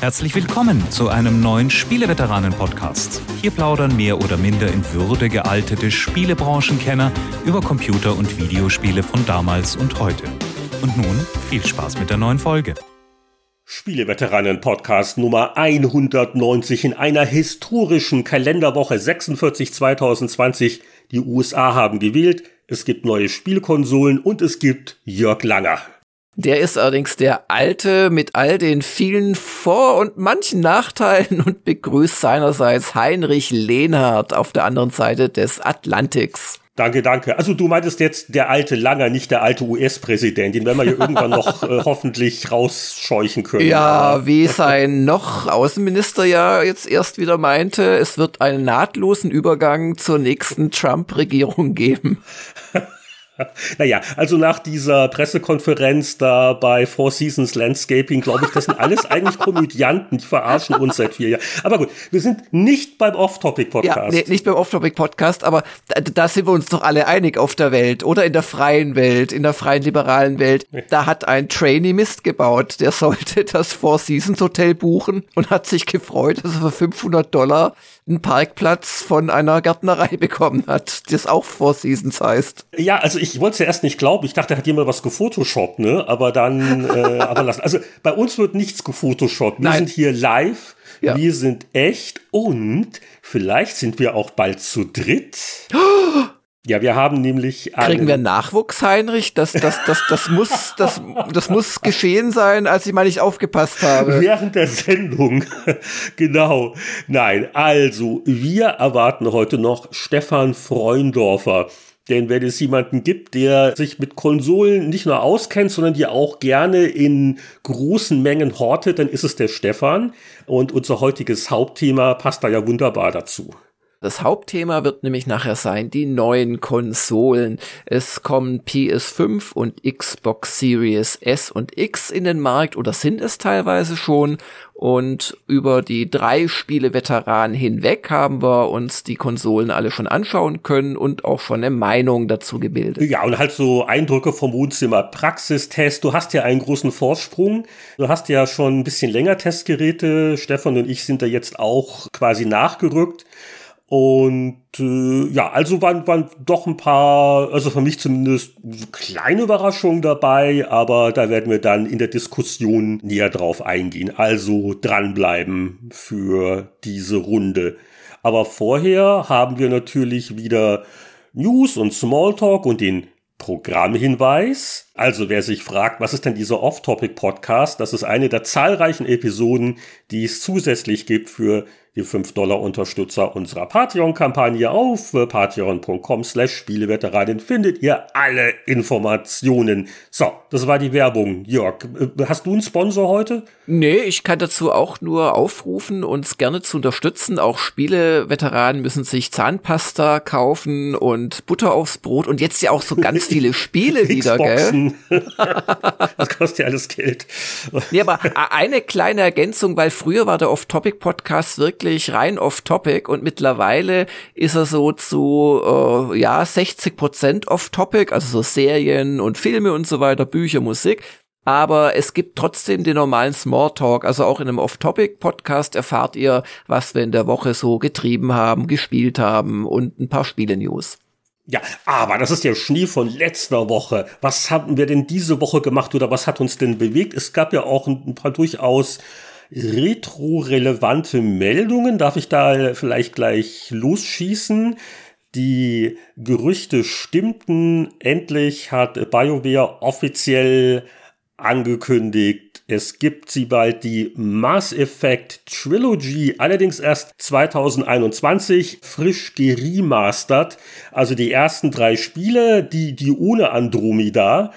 Herzlich willkommen zu einem neuen Spieleveteranen-Podcast. Hier plaudern mehr oder minder in Würde gealtete Spielebranchenkenner über Computer- und Videospiele von damals und heute. Und nun viel Spaß mit der neuen Folge. Spieleveteranen-Podcast Nummer 190 in einer historischen Kalenderwoche 46 2020. Die USA haben gewählt, es gibt neue Spielkonsolen und es gibt Jörg Langer. Der ist allerdings der alte mit all den vielen Vor- und manchen Nachteilen und begrüßt seinerseits Heinrich Lehnhardt auf der anderen Seite des Atlantiks. Danke, danke. Also du meintest jetzt der alte Langer, nicht der alte US-Präsident. Den werden wir ja irgendwann noch äh, hoffentlich rausscheuchen können. Ja, wie sein noch Außenminister ja jetzt erst wieder meinte, es wird einen nahtlosen Übergang zur nächsten Trump-Regierung geben. naja, also nach dieser Pressekonferenz da bei Four Seasons Landscaping, glaube ich, das sind alles eigentlich Komödianten, die verarschen uns seit vier Jahren. Aber gut, wir sind nicht beim Off-Topic-Podcast. Ja, nee, nicht beim Off-Topic-Podcast, aber da, da, sind wir uns doch alle einig auf der Welt oder in der freien Welt, in der freien liberalen Welt. Da hat ein Trainee Mist gebaut, der sollte das Four Seasons Hotel buchen und hat sich gefreut, dass er für 500 Dollar einen Parkplatz von einer Gärtnerei bekommen hat, das auch Four Seasons heißt. Ja, also ich wollte es ja erst nicht glauben. Ich dachte, hat jemand was gefotoshoppt, ne? Aber dann, äh, aber lassen. Also bei uns wird nichts gefotoshoppt. Wir Nein. sind hier live. Ja. Wir sind echt und vielleicht sind wir auch bald zu dritt. Ja, wir haben nämlich. Kriegen wir Nachwuchs, Heinrich? Das, das, das, das muss, das, das muss geschehen sein, als ich mal nicht aufgepasst habe. Während der Sendung. genau. Nein, also, wir erwarten heute noch Stefan Freundorfer. Denn wenn es jemanden gibt, der sich mit Konsolen nicht nur auskennt, sondern die auch gerne in großen Mengen hortet, dann ist es der Stefan. Und unser heutiges Hauptthema passt da ja wunderbar dazu. Das Hauptthema wird nämlich nachher sein, die neuen Konsolen. Es kommen PS5 und Xbox Series S und X in den Markt oder sind es teilweise schon. Und über die drei Spiele-Veteranen hinweg haben wir uns die Konsolen alle schon anschauen können und auch schon eine Meinung dazu gebildet. Ja, und halt so Eindrücke vom Wohnzimmer, Praxistest. Du hast ja einen großen Vorsprung. Du hast ja schon ein bisschen länger Testgeräte. Stefan und ich sind da jetzt auch quasi nachgerückt. Und äh, ja, also waren, waren doch ein paar, also für mich zumindest kleine Überraschungen dabei, aber da werden wir dann in der Diskussion näher drauf eingehen. Also dranbleiben für diese Runde. Aber vorher haben wir natürlich wieder News und Smalltalk und den Programmhinweis. Also wer sich fragt, was ist denn dieser Off-Topic-Podcast? Das ist eine der zahlreichen Episoden, die es zusätzlich gibt für die 5-Dollar-Unterstützer unserer Patreon-Kampagne auf patreon.com slash Spieleveteranen findet ihr alle Informationen. So, das war die Werbung. Jörg, äh, hast du einen Sponsor heute? Nee, ich kann dazu auch nur aufrufen, uns gerne zu unterstützen. Auch Spieleveteranen müssen sich Zahnpasta kaufen und Butter aufs Brot und jetzt ja auch so ganz viele Spiele wieder, gell? das kostet ja alles Geld. nee, aber eine kleine Ergänzung, weil früher war der Off-Topic-Podcast wirklich wirklich rein off-topic und mittlerweile ist er so zu, äh, ja, 60 Prozent off-topic, also so Serien und Filme und so weiter, Bücher, Musik. Aber es gibt trotzdem den normalen Smalltalk. Also auch in einem Off-Topic-Podcast erfahrt ihr, was wir in der Woche so getrieben haben, gespielt haben und ein paar Spiele-News. Ja, aber das ist der Schnee von letzter Woche. Was haben wir denn diese Woche gemacht oder was hat uns denn bewegt? Es gab ja auch ein paar durchaus retro-relevante Meldungen. Darf ich da vielleicht gleich losschießen? Die Gerüchte stimmten. Endlich hat BioWare offiziell angekündigt, es gibt sie bald die Mass Effect Trilogy, allerdings erst 2021, frisch geremastert. Also die ersten drei Spiele, die, die ohne Andromeda.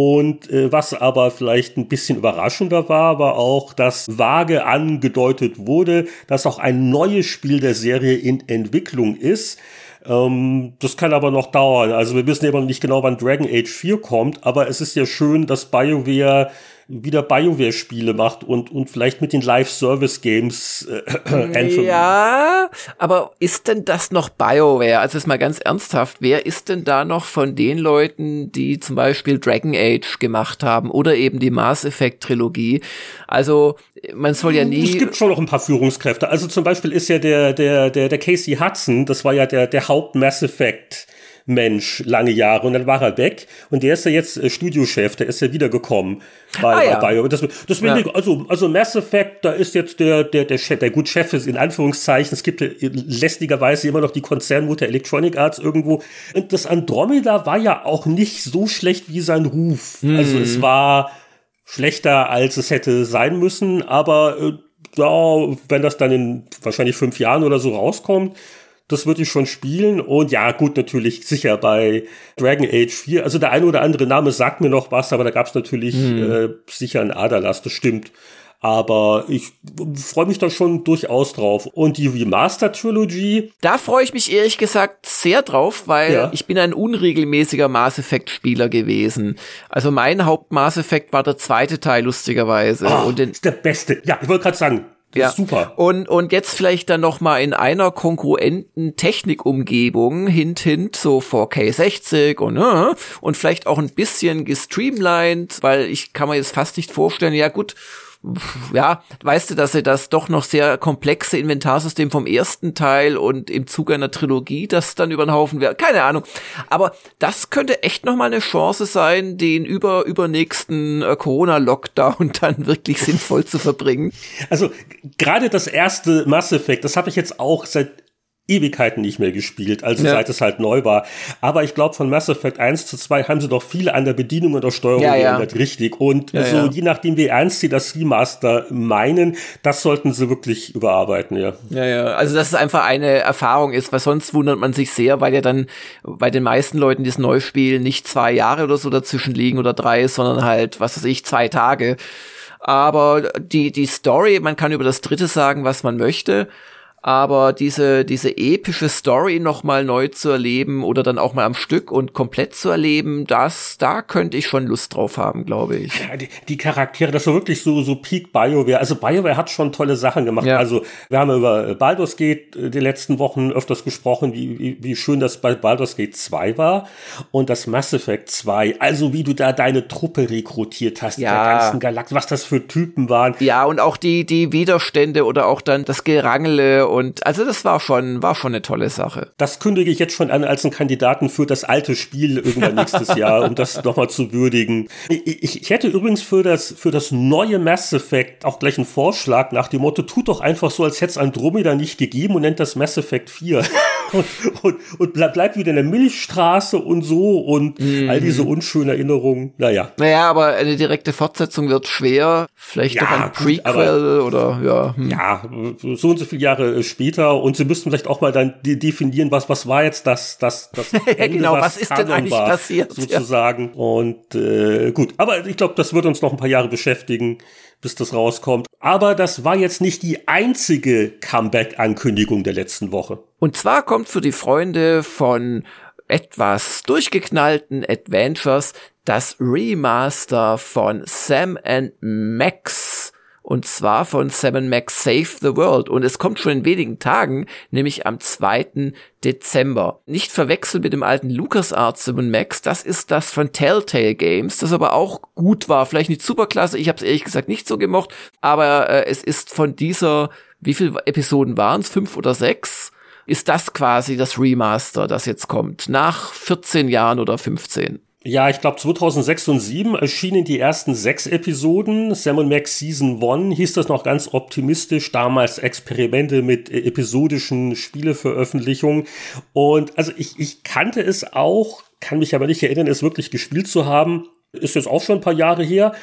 Und äh, was aber vielleicht ein bisschen überraschender war, war auch, dass vage angedeutet wurde, dass auch ein neues Spiel der Serie in Entwicklung ist. Ähm, das kann aber noch dauern. Also wir wissen immer noch nicht genau, wann Dragon Age 4 kommt, aber es ist ja schön, dass BioWare wieder BioWare-Spiele macht und, und vielleicht mit den Live-Service-Games äh, Ja, aber ist denn das noch BioWare? Also jetzt mal ganz ernsthaft, wer ist denn da noch von den Leuten, die zum Beispiel Dragon Age gemacht haben oder eben die Mass Effect-Trilogie? Also man soll ja nie. Es gibt schon noch ein paar Führungskräfte. Also zum Beispiel ist ja der, der, der, der Casey Hudson, das war ja der, der Haupt-Mass Effect Mensch lange Jahre und dann war er weg und der ist ja jetzt äh, Studiochef, der ist ja wiedergekommen bei, ah, ja. bei, das, das ja. also also Mass Effect, da ist jetzt der der der Chef, der gut Chef ist in Anführungszeichen. Es gibt lästigerweise immer noch die Konzernmutter Electronic Arts irgendwo und das Andromeda war ja auch nicht so schlecht wie sein Ruf. Mhm. Also es war schlechter als es hätte sein müssen, aber äh, ja, wenn das dann in wahrscheinlich fünf Jahren oder so rauskommt, das würde ich schon spielen. Und ja, gut, natürlich sicher bei Dragon Age 4. Also der eine oder andere Name sagt mir noch was, aber da gab es natürlich hm. äh, sicher einen Aderlass, das stimmt. Aber ich freue mich da schon durchaus drauf. Und die Remaster Trilogy. Da freue ich mich ehrlich gesagt sehr drauf, weil ja. ich bin ein unregelmäßiger Mass Effect Spieler gewesen. Also mein Haupt Mass Effect war der zweite Teil lustigerweise. Oh, und den, ist der beste. Ja, ich wollte gerade sagen, das ja. super. Und, und jetzt vielleicht dann noch mal in einer konkurrenten Technikumgebung, hint, hint, so 4K 60 und, äh, und vielleicht auch ein bisschen gestreamlined, weil ich kann mir jetzt fast nicht vorstellen, ja gut, ja, weißt du, dass sie das doch noch sehr komplexe Inventarsystem vom ersten Teil und im Zuge einer Trilogie das dann über den Haufen wäre. Keine Ahnung. Aber das könnte echt noch mal eine Chance sein, den über übernächsten äh, Corona-Lockdown dann wirklich sinnvoll zu verbringen. Also gerade das erste Mass Effect, das habe ich jetzt auch seit Ewigkeiten nicht mehr gespielt, also ja. seit es halt neu war. Aber ich glaube, von Mass Effect 1 zu 2 haben sie doch viele an der Bedienung und der Steuerung ja, geändert, ja. richtig. Und so, je nachdem, wie ernst sie das Remaster meinen, das sollten sie wirklich überarbeiten, ja. Ja, ja. Also, dass es einfach eine Erfahrung ist, weil sonst wundert man sich sehr, weil ja dann bei den meisten Leuten, die es neu spielen, nicht zwei Jahre oder so dazwischen liegen oder drei, sondern halt, was weiß ich, zwei Tage. Aber die, die Story, man kann über das dritte sagen, was man möchte aber diese, diese epische Story nochmal neu zu erleben oder dann auch mal am Stück und komplett zu erleben, das, da könnte ich schon Lust drauf haben, glaube ich. Ja, die, die Charaktere, das war wirklich so, so Peak BioWare. Also BioWare hat schon tolle Sachen gemacht. Ja. Also wir haben über Baldur's Gate äh, die letzten Wochen öfters gesprochen, wie, wie, wie schön das bei Baldur's Gate 2 war und das Mass Effect 2. Also wie du da deine Truppe rekrutiert hast, ja. der ganzen Galaxie, was das für Typen waren. Ja, und auch die, die Widerstände oder auch dann das Gerangele und also das war schon, war schon eine tolle Sache. Das kündige ich jetzt schon an als einen Kandidaten für das alte Spiel irgendwann nächstes Jahr, um das nochmal zu würdigen. Ich, ich, hätte übrigens für das, für das neue Mass Effect auch gleich einen Vorschlag nach dem Motto, tut doch einfach so, als hätte es Andromeda nicht gegeben und nennt das Mass Effect 4. und, und, und bleib, bleibt wieder in der Milchstraße und so und mhm. all diese unschönen Erinnerungen. Naja. Naja, aber eine direkte Fortsetzung wird schwer. Vielleicht ja, doch ein Prequel gut, oder ja. Hm. Ja, so und so viele Jahre später und sie müssten vielleicht auch mal dann definieren, was, was war jetzt das, das, das Ende, genau, was, was ist Kanon denn eigentlich war, passiert? Sozusagen. Ja. Und äh, gut, aber ich glaube, das wird uns noch ein paar Jahre beschäftigen bis das rauskommt. Aber das war jetzt nicht die einzige Comeback-Ankündigung der letzten Woche. Und zwar kommt für die Freunde von etwas durchgeknallten Adventures das Remaster von Sam and Max und zwar von Sam Max Save the World. Und es kommt schon in wenigen Tagen, nämlich am 2. Dezember. Nicht verwechseln mit dem alten LucasArts Sam Max, das ist das von Telltale Games, das aber auch gut war. Vielleicht nicht superklasse, ich habe es ehrlich gesagt nicht so gemocht, aber äh, es ist von dieser, wie viele Episoden waren es? Fünf oder sechs? Ist das quasi das Remaster, das jetzt kommt, nach 14 Jahren oder 15? Ja, ich glaube 2006 und 2007 erschienen die ersten sechs Episoden. Sam Max Season 1 hieß das noch ganz optimistisch, damals Experimente mit äh, episodischen Spieleveröffentlichungen. Und also ich, ich kannte es auch, kann mich aber nicht erinnern, es wirklich gespielt zu haben. Ist jetzt auch schon ein paar Jahre her.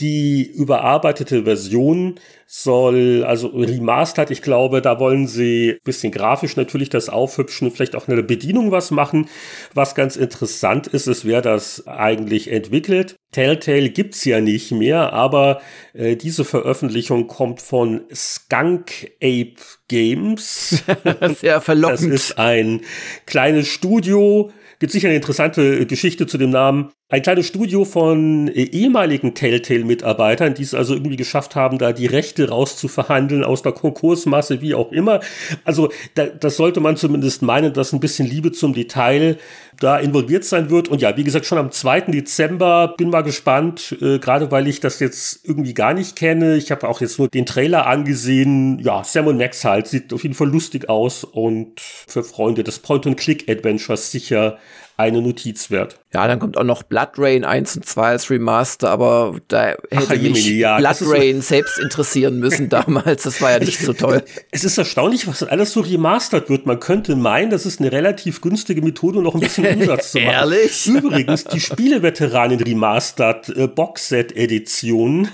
Die überarbeitete Version soll, also remastered, ich glaube, da wollen sie bisschen grafisch natürlich das aufhübschen, vielleicht auch eine Bedienung was machen. Was ganz interessant ist, ist, wer das eigentlich entwickelt. Telltale gibt's ja nicht mehr, aber äh, diese Veröffentlichung kommt von Skunk Ape Games. Sehr verlockend. Das ist ein kleines Studio, gibt sicher eine interessante Geschichte zu dem Namen ein kleines Studio von äh, ehemaligen Telltale-Mitarbeitern, die es also irgendwie geschafft haben, da die Rechte rauszuverhandeln aus der Konkursmasse, wie auch immer. Also da, das sollte man zumindest meinen, dass ein bisschen Liebe zum Detail da involviert sein wird. Und ja, wie gesagt, schon am 2. Dezember bin mal gespannt, äh, gerade weil ich das jetzt irgendwie gar nicht kenne. Ich habe auch jetzt nur den Trailer angesehen. Ja, Sam und Max halt, sieht auf jeden Fall lustig aus und für Freunde des Point-and-Click-Adventures sicher eine Notiz wert. Ja, dann kommt auch noch Blood Rain 1 und 2 als Remaster, aber da hätte Ach, mich Jemini, ja, Blood Rain selbst interessieren müssen damals. Das war ja nicht so toll. Es ist erstaunlich, was alles so remastert wird. Man könnte meinen, das ist eine relativ günstige Methode, noch ein bisschen Umsatz zu machen. Ehrlich? Übrigens, die Spieleveteranen Remastered äh, Boxset Edition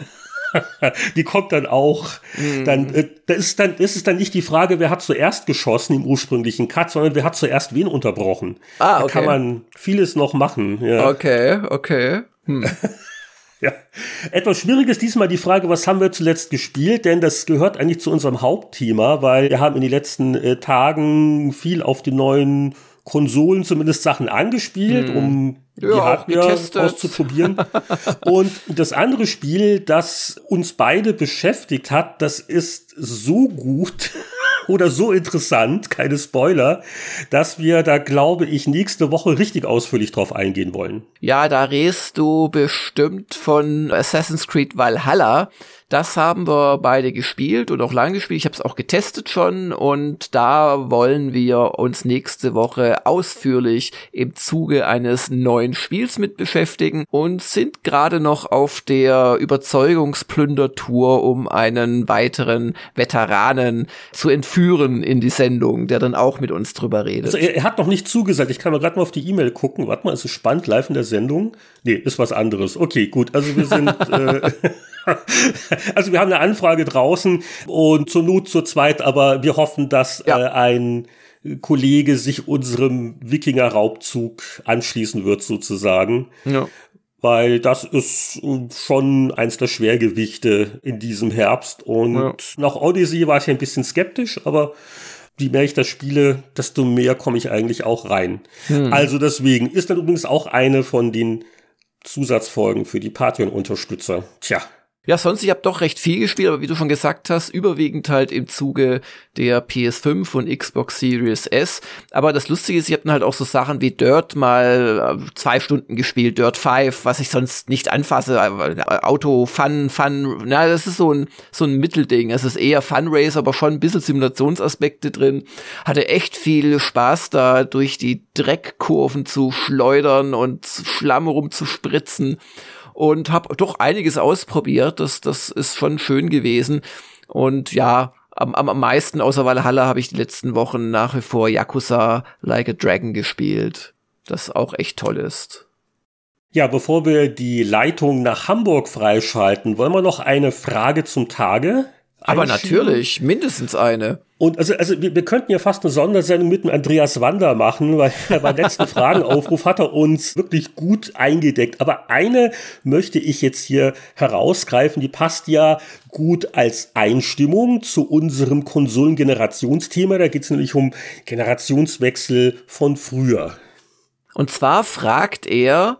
die kommt dann auch. Mhm. Dann, äh, da ist dann, ist es dann nicht die Frage, wer hat zuerst geschossen im ursprünglichen Cut, sondern wer hat zuerst wen unterbrochen. Ah, okay. Da kann man vieles noch machen. Ja. Okay, okay. Hm. Ja. Etwas schwierig ist diesmal die Frage, was haben wir zuletzt gespielt? Denn das gehört eigentlich zu unserem Hauptthema, weil wir haben in den letzten äh, Tagen viel auf die neuen Konsolen zumindest Sachen angespielt, hm. um ja, die Hardware auszuprobieren. und das andere Spiel, das uns beide beschäftigt hat, das ist so gut oder so interessant, keine Spoiler, dass wir da, glaube ich, nächste Woche richtig ausführlich drauf eingehen wollen. Ja, da redest du bestimmt von Assassin's Creed Valhalla. Das haben wir beide gespielt und auch lange gespielt. Ich habe es auch getestet schon und da wollen wir uns nächste Woche ausführlich im Zuge eines neuen Spiels mit beschäftigen und sind gerade noch auf der Überzeugungsplündertour, um einen weiteren Veteranen zu entführen in die Sendung, der dann auch mit uns drüber redet. Also er, er hat noch nicht zugesagt. Ich kann mal gerade mal auf die E-Mail gucken. Warte mal, ist es spannend live in der Sendung? Nee, ist was anderes. Okay, gut. Also wir sind äh, also wir haben eine Anfrage draußen und zur Not zur zweit, aber wir hoffen, dass ja. äh, ein Kollege sich unserem Wikinger-Raubzug anschließen wird, sozusagen. Ja. Weil das ist schon eins der Schwergewichte in diesem Herbst. Und ja. nach Odyssey war ich ein bisschen skeptisch, aber je mehr ich das spiele, desto mehr komme ich eigentlich auch rein. Hm. Also deswegen ist dann übrigens auch eine von den Zusatzfolgen für die Patreon-Unterstützer. Tja, ja, sonst, ich habe doch recht viel gespielt, aber wie du schon gesagt hast, überwiegend halt im Zuge der PS5 und Xbox Series S. Aber das Lustige ist, ich habe dann halt auch so Sachen wie Dirt mal äh, zwei Stunden gespielt, Dirt 5, was ich sonst nicht anfasse. Äh, Auto, Fun, Fun, na, das ist so ein, so ein Mittelding. Es ist eher Fun aber schon ein bisschen Simulationsaspekte drin. Hatte echt viel Spaß da, durch die Dreckkurven zu schleudern und Schlamm rumzuspritzen und habe doch einiges ausprobiert. Das, das ist schon schön gewesen. Und ja, am, am, meisten außer Valhalla habe ich die letzten Wochen nach wie vor Yakuza Like a Dragon gespielt. Das auch echt toll ist. Ja, bevor wir die Leitung nach Hamburg freischalten, wollen wir noch eine Frage zum Tage aber natürlich, mindestens eine. Und also, also wir, wir könnten ja fast eine Sondersendung mit dem Andreas Wander machen, weil beim letzten Fragenaufruf hat er uns wirklich gut eingedeckt. Aber eine möchte ich jetzt hier herausgreifen, die passt ja gut als Einstimmung zu unserem Konsolengenerationsthema. Da geht es nämlich um Generationswechsel von früher. Und zwar fragt er,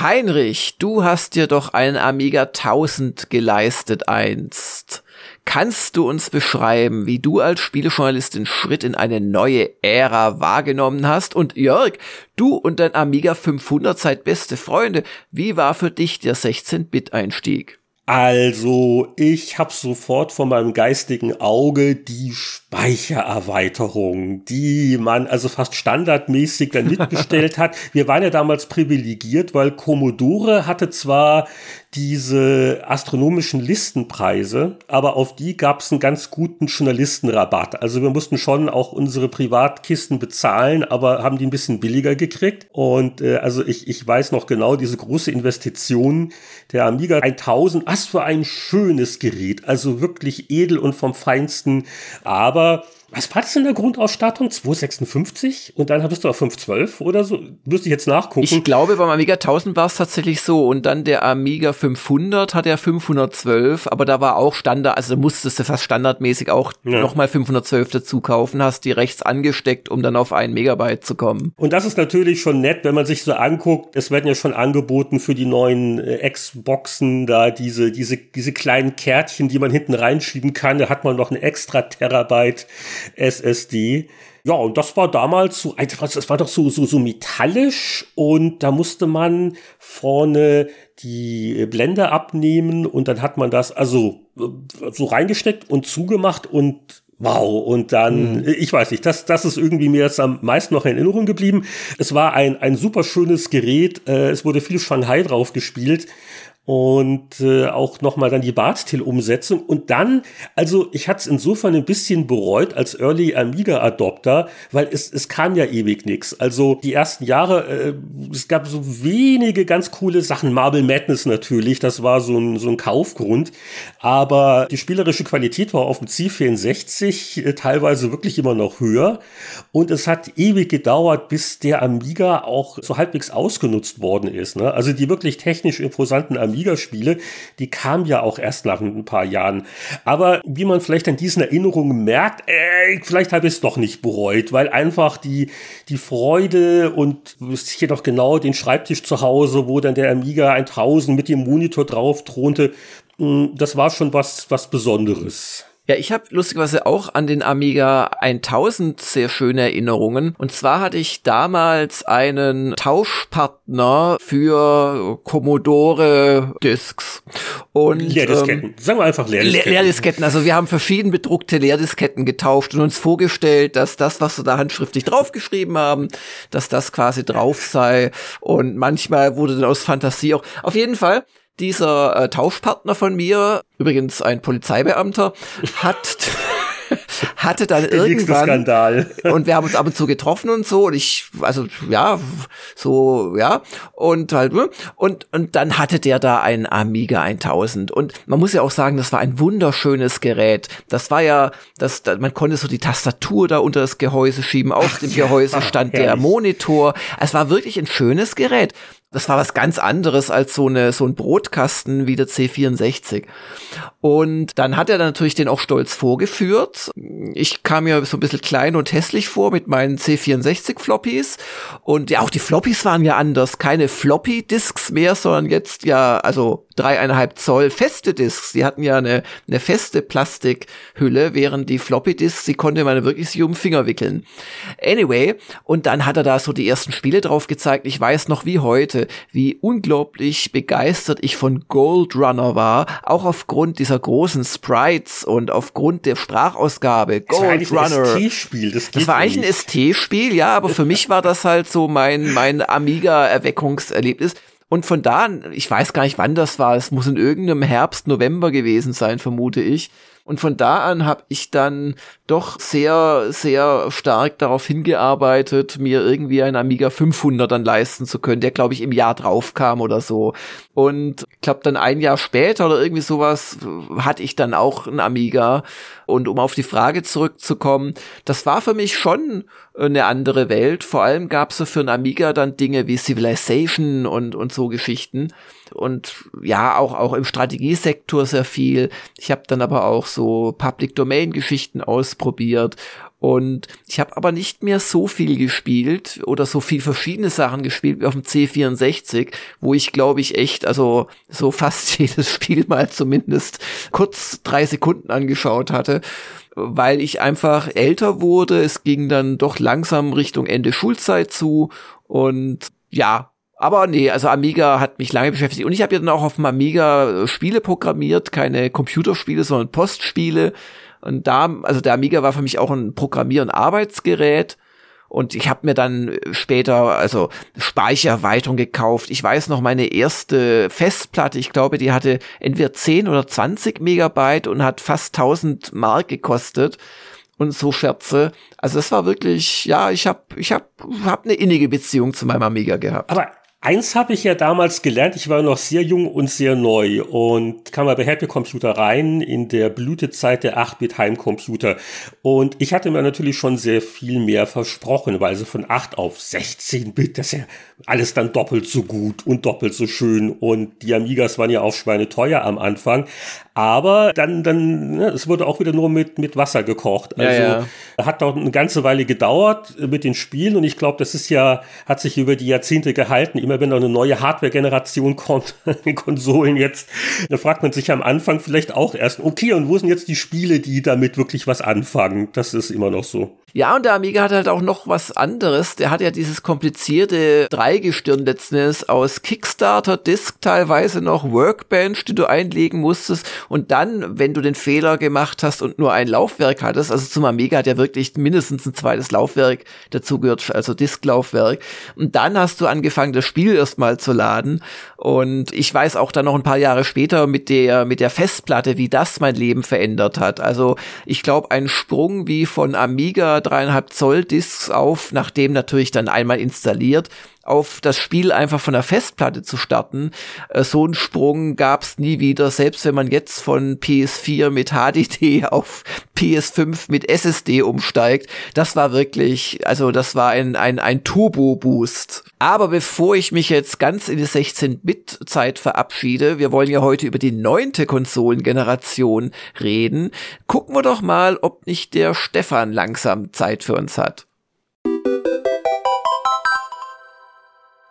Heinrich, du hast dir doch einen Amiga 1000 geleistet einst. Kannst du uns beschreiben, wie du als Spielejournalist den Schritt in eine neue Ära wahrgenommen hast? Und Jörg, du und dein Amiga 500 seid beste Freunde. Wie war für dich der 16-Bit-Einstieg? Also, ich habe sofort vor meinem geistigen Auge die Speichererweiterung, die man also fast standardmäßig dann mitbestellt hat. Wir waren ja damals privilegiert, weil Commodore hatte zwar diese astronomischen Listenpreise, aber auf die gab es einen ganz guten Journalistenrabatt. Also wir mussten schon auch unsere Privatkisten bezahlen, aber haben die ein bisschen billiger gekriegt. Und äh, also ich, ich weiß noch genau, diese große Investition der Amiga 1000, was für ein schönes Gerät, also wirklich edel und vom Feinsten. Aber was war das in der Grundausstattung? 256 und dann hattest du auf 512 oder so? Müsste ich jetzt nachgucken. Ich glaube, beim Amiga 1000 war es tatsächlich so und dann der Amiga 500 hat er 512, aber da war auch Standard, also musstest du fast standardmäßig auch ja. nochmal 512 dazu kaufen, hast die rechts angesteckt, um dann auf ein Megabyte zu kommen. Und das ist natürlich schon nett, wenn man sich so anguckt, es werden ja schon angeboten für die neuen äh, Xboxen da diese, diese, diese kleinen Kärtchen, die man hinten reinschieben kann, da hat man noch ein extra Terabyte SSD. Ja, und das war damals so, das war doch so, so, so metallisch und da musste man vorne die Blende abnehmen und dann hat man das also so reingesteckt und zugemacht und Wow, und dann, mhm. ich weiß nicht, das, das ist irgendwie mir jetzt am meisten noch in Erinnerung geblieben. Es war ein, ein super schönes Gerät, äh, es wurde viel Shanghai drauf gespielt und äh, auch nochmal dann die Bartil-Umsetzung. Und dann, also ich hatte es insofern ein bisschen bereut als Early Amiga-Adopter, weil es, es kam ja ewig nix. Also die ersten Jahre, äh, es gab so wenige ganz coole Sachen. Marble Madness natürlich, das war so ein, so ein Kaufgrund. Aber die spielerische Qualität war auf dem C64 äh, teilweise wirklich immer noch höher. Und es hat ewig gedauert, bis der Amiga auch so halbwegs ausgenutzt worden ist. Ne? Also die wirklich technisch imposanten Amiga Ligaspiele, die kam ja auch erst nach ein paar Jahren. Aber wie man vielleicht an diesen Erinnerungen merkt, äh, vielleicht habe ich es doch nicht bereut, weil einfach die, die Freude und ich hier noch genau den Schreibtisch zu Hause, wo dann der Amiga 1000 mit dem Monitor drauf thronte, hm, das war schon was, was Besonderes. Ja, ich habe lustigerweise auch an den Amiga 1000 sehr schöne Erinnerungen. Und zwar hatte ich damals einen Tauschpartner für Commodore Discs. Und, Leerdisketten. Ähm, Sagen wir einfach Leerdisketten. Leerdisketten. Also wir haben verschieden bedruckte Leerdisketten getauscht und uns vorgestellt, dass das, was wir da handschriftlich draufgeschrieben haben, dass das quasi drauf sei. Und manchmal wurde dann aus Fantasie auch. Auf jeden Fall dieser äh, Tauschpartner von mir, übrigens ein Polizeibeamter, hat hatte dann irgendwann Skandal. und wir haben uns ab und zu getroffen und so und ich also ja so ja und halt ne, und und dann hatte der da ein Amiga 1000 und man muss ja auch sagen das war ein wunderschönes Gerät. Das war ja das man konnte so die Tastatur da unter das Gehäuse schieben. Auf dem Gehäuse stand der Monitor. Es war wirklich ein schönes Gerät das war was ganz anderes als so eine so ein Brotkasten wie der C64. Und dann hat er natürlich den auch stolz vorgeführt. Ich kam mir so ein bisschen klein und hässlich vor mit meinen C64 Floppies und ja auch die Floppies waren ja anders, keine Floppy Disks mehr, sondern jetzt ja also dreieinhalb Zoll feste Disks. Die hatten ja eine, eine feste Plastikhülle, während die Floppy Disks, die konnte man wirklich sich um den Finger wickeln. Anyway, und dann hat er da so die ersten Spiele drauf gezeigt. Ich weiß noch wie heute, wie unglaublich begeistert ich von Gold Runner war, auch aufgrund dieser großen Sprites und aufgrund der Sprachausgabe. Gold das war Runner. Ein ST-Spiel, das, das war eigentlich ein ST-Spiel, ja, aber für mich war das halt so mein, mein Amiga-Erweckungserlebnis. Und von da an, ich weiß gar nicht, wann das war, es muss in irgendeinem Herbst, November gewesen sein, vermute ich. Und von da an habe ich dann doch sehr, sehr stark darauf hingearbeitet, mir irgendwie einen Amiga 500 dann leisten zu können, der glaube ich im Jahr drauf kam oder so. Und ich glaube dann ein Jahr später oder irgendwie sowas hatte ich dann auch einen Amiga. Und um auf die Frage zurückzukommen, das war für mich schon eine andere Welt. Vor allem gab es für einen Amiga dann Dinge wie Civilization und, und so Geschichten und ja, auch, auch im Strategiesektor sehr viel. Ich habe dann aber auch so Public Domain Geschichten ausprobiert und ich habe aber nicht mehr so viel gespielt oder so viel verschiedene Sachen gespielt wie auf dem C64, wo ich glaube ich echt, also so fast jedes Spiel mal zumindest kurz drei Sekunden angeschaut hatte, weil ich einfach älter wurde. Es ging dann doch langsam Richtung Ende Schulzeit zu und ja, aber nee, also Amiga hat mich lange beschäftigt. Und ich habe ja dann auch auf dem Amiga äh, Spiele programmiert, keine Computerspiele, sondern Postspiele. Und da, also der Amiga war für mich auch ein Programmieren Arbeitsgerät. Und ich habe mir dann später also Speichererweiterung gekauft. Ich weiß noch, meine erste Festplatte, ich glaube, die hatte entweder 10 oder 20 Megabyte und hat fast 1000 Mark gekostet und so Scherze. Also es war wirklich, ja, ich habe ich hab, hab eine innige Beziehung zu meinem Amiga gehabt. Aber Eins habe ich ja damals gelernt, ich war noch sehr jung und sehr neu und kam mal bei Happy Computer rein in der Blütezeit der 8-Bit Heimcomputer. Und ich hatte mir natürlich schon sehr viel mehr versprochen, weil so von 8 auf 16 Bit, das ist ja alles dann doppelt so gut und doppelt so schön. Und die Amigas waren ja auch schweineteuer am Anfang. Aber dann, dann, ne, es wurde auch wieder nur mit, mit Wasser gekocht. Also ja, ja. hat auch eine ganze Weile gedauert mit den Spielen und ich glaube, das ist ja, hat sich über die Jahrzehnte gehalten. Immer wenn da eine neue Hardware-Generation kommt, in Konsolen jetzt, da fragt man sich am Anfang vielleicht auch erst, okay, und wo sind jetzt die Spiele, die damit wirklich was anfangen? Das ist immer noch so. Ja, und der Amiga hat halt auch noch was anderes. Der hat ja dieses komplizierte Dreigestirn letzten aus Kickstarter, Disk teilweise noch, Workbench, die du einlegen musstest. Und dann, wenn du den Fehler gemacht hast und nur ein Laufwerk hattest, also zum Amiga hat ja wirklich mindestens ein zweites Laufwerk dazugehört, also Disklaufwerk. Und dann hast du angefangen, das Spiel erstmal zu laden. Und ich weiß auch dann noch ein paar Jahre später mit der, mit der Festplatte, wie das mein Leben verändert hat. Also ich glaube, ein Sprung wie von Amiga dreieinhalb Zoll Discs auf, nachdem natürlich dann einmal installiert, auf das Spiel einfach von der Festplatte zu starten. Äh, so einen Sprung gab's nie wieder, selbst wenn man jetzt von PS4 mit HDD auf PS5 mit SSD umsteigt. Das war wirklich, also das war ein, ein, ein Turbo-Boost. Aber bevor ich mich jetzt ganz in die 16-Bit-Zeit verabschiede, wir wollen ja heute über die neunte Konsolengeneration reden, gucken wir doch mal, ob nicht der Stefan langsam Zeit für uns hat.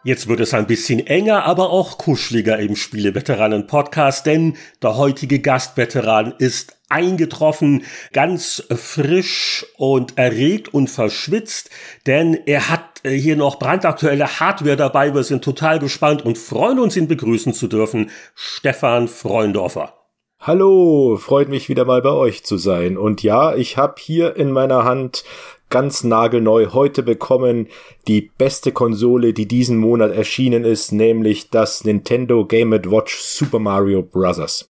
Jetzt wird es ein bisschen enger, aber auch kuscheliger im Spieleveteranen-Podcast, denn der heutige Gastveteran ist eingetroffen, ganz frisch und erregt und verschwitzt, denn er hat äh, hier noch brandaktuelle Hardware dabei. Wir sind total gespannt und freuen uns, ihn begrüßen zu dürfen. Stefan Freundorfer. Hallo, freut mich wieder mal bei euch zu sein. Und ja, ich habe hier in meiner Hand ganz nagelneu heute bekommen die beste Konsole, die diesen Monat erschienen ist, nämlich das Nintendo Game Watch Super Mario Bros.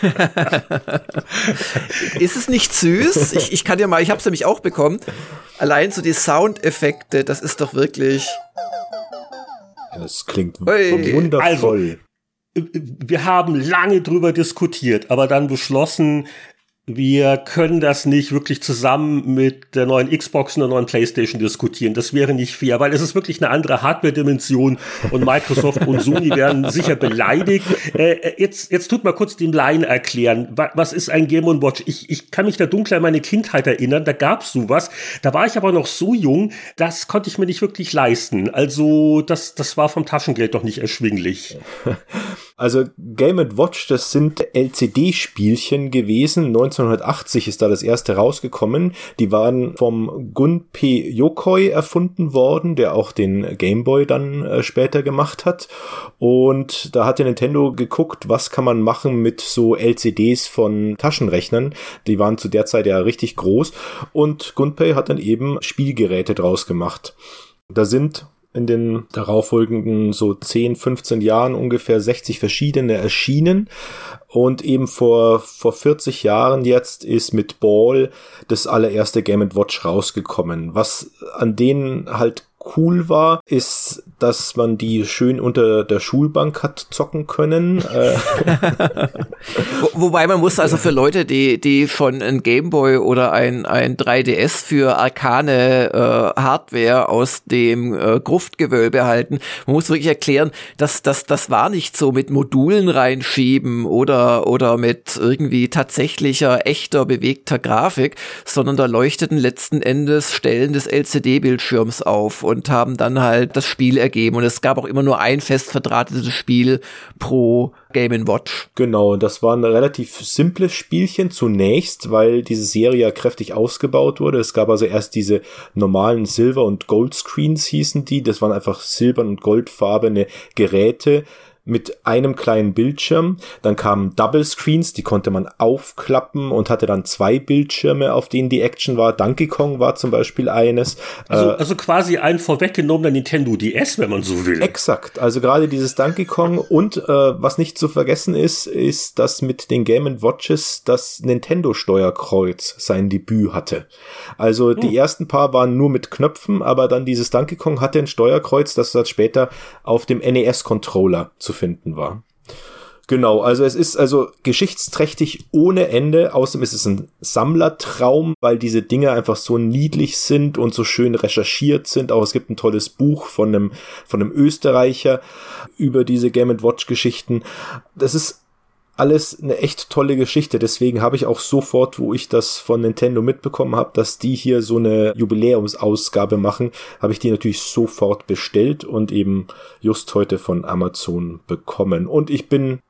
ist es nicht süß? Ich, ich kann ja mal, ich habe es nämlich auch bekommen. Allein so die Soundeffekte, das ist doch wirklich. Das klingt wundervoll. Also, wir haben lange drüber diskutiert, aber dann beschlossen, wir können das nicht wirklich zusammen mit der neuen Xbox und der neuen PlayStation diskutieren. Das wäre nicht fair, weil es ist wirklich eine andere Hardware-Dimension und Microsoft und Sony werden sicher beleidigt. Äh, äh, jetzt, jetzt tut mal kurz den Laien erklären. Was ist ein Game Watch? Ich, ich kann mich da dunkel an meine Kindheit erinnern. Da gab's sowas. Da war ich aber noch so jung, das konnte ich mir nicht wirklich leisten. Also, das, das war vom Taschengeld doch nicht erschwinglich. Also, Game Watch, das sind LCD-Spielchen gewesen. 19 1980 ist da das erste rausgekommen. Die waren vom Gunpei Yokoi erfunden worden, der auch den Game Boy dann äh, später gemacht hat. Und da hat der Nintendo geguckt, was kann man machen mit so LCDs von Taschenrechnern. Die waren zu der Zeit ja richtig groß. Und Gunpei hat dann eben Spielgeräte draus gemacht. Da sind in den darauffolgenden so 10, 15 Jahren ungefähr 60 verschiedene erschienen. Und eben vor, vor 40 Jahren jetzt ist mit Ball das allererste Game Watch rausgekommen. Was an denen halt cool war, ist, dass man die schön unter der Schulbank hat zocken können. Äh. Wo, wobei man muss also für Leute, die, die von ein Gameboy oder ein, ein 3DS für arkane äh, Hardware aus dem äh, Gruftgewölbe halten, man muss wirklich erklären, dass das, das war nicht so mit Modulen reinschieben oder, oder mit irgendwie tatsächlicher, echter, bewegter Grafik, sondern da leuchteten letzten Endes Stellen des LCD-Bildschirms auf und haben dann halt das Spiel ergeben. Und es gab auch immer nur ein fest verdrahtetes Spiel pro Game Watch. Genau, das war ein relativ simples Spielchen zunächst, weil diese Serie ja kräftig ausgebaut wurde. Es gab also erst diese normalen Silber- und Gold Screens hießen die. Das waren einfach silbern und goldfarbene Geräte mit einem kleinen Bildschirm. Dann kamen Double Screens, die konnte man aufklappen und hatte dann zwei Bildschirme, auf denen die Action war. Donkey Kong war zum Beispiel eines. Also, äh, also quasi ein vorweggenommener Nintendo DS, wenn man so will. Exakt. Also gerade dieses Donkey Kong und äh, was nicht zu vergessen ist, ist, dass mit den Game Watches das Nintendo Steuerkreuz sein Debüt hatte. Also hm. die ersten paar waren nur mit Knöpfen, aber dann dieses Donkey Kong hatte ein Steuerkreuz, das dann später auf dem NES Controller zu finden war. Genau, also es ist also geschichtsträchtig ohne Ende. Außerdem ist es ein Sammlertraum, weil diese Dinge einfach so niedlich sind und so schön recherchiert sind. Auch es gibt ein tolles Buch von einem, von einem Österreicher über diese Game Watch Geschichten. Das ist alles eine echt tolle Geschichte. Deswegen habe ich auch sofort, wo ich das von Nintendo mitbekommen habe, dass die hier so eine Jubiläumsausgabe machen, habe ich die natürlich sofort bestellt und eben just heute von Amazon bekommen. Und ich bin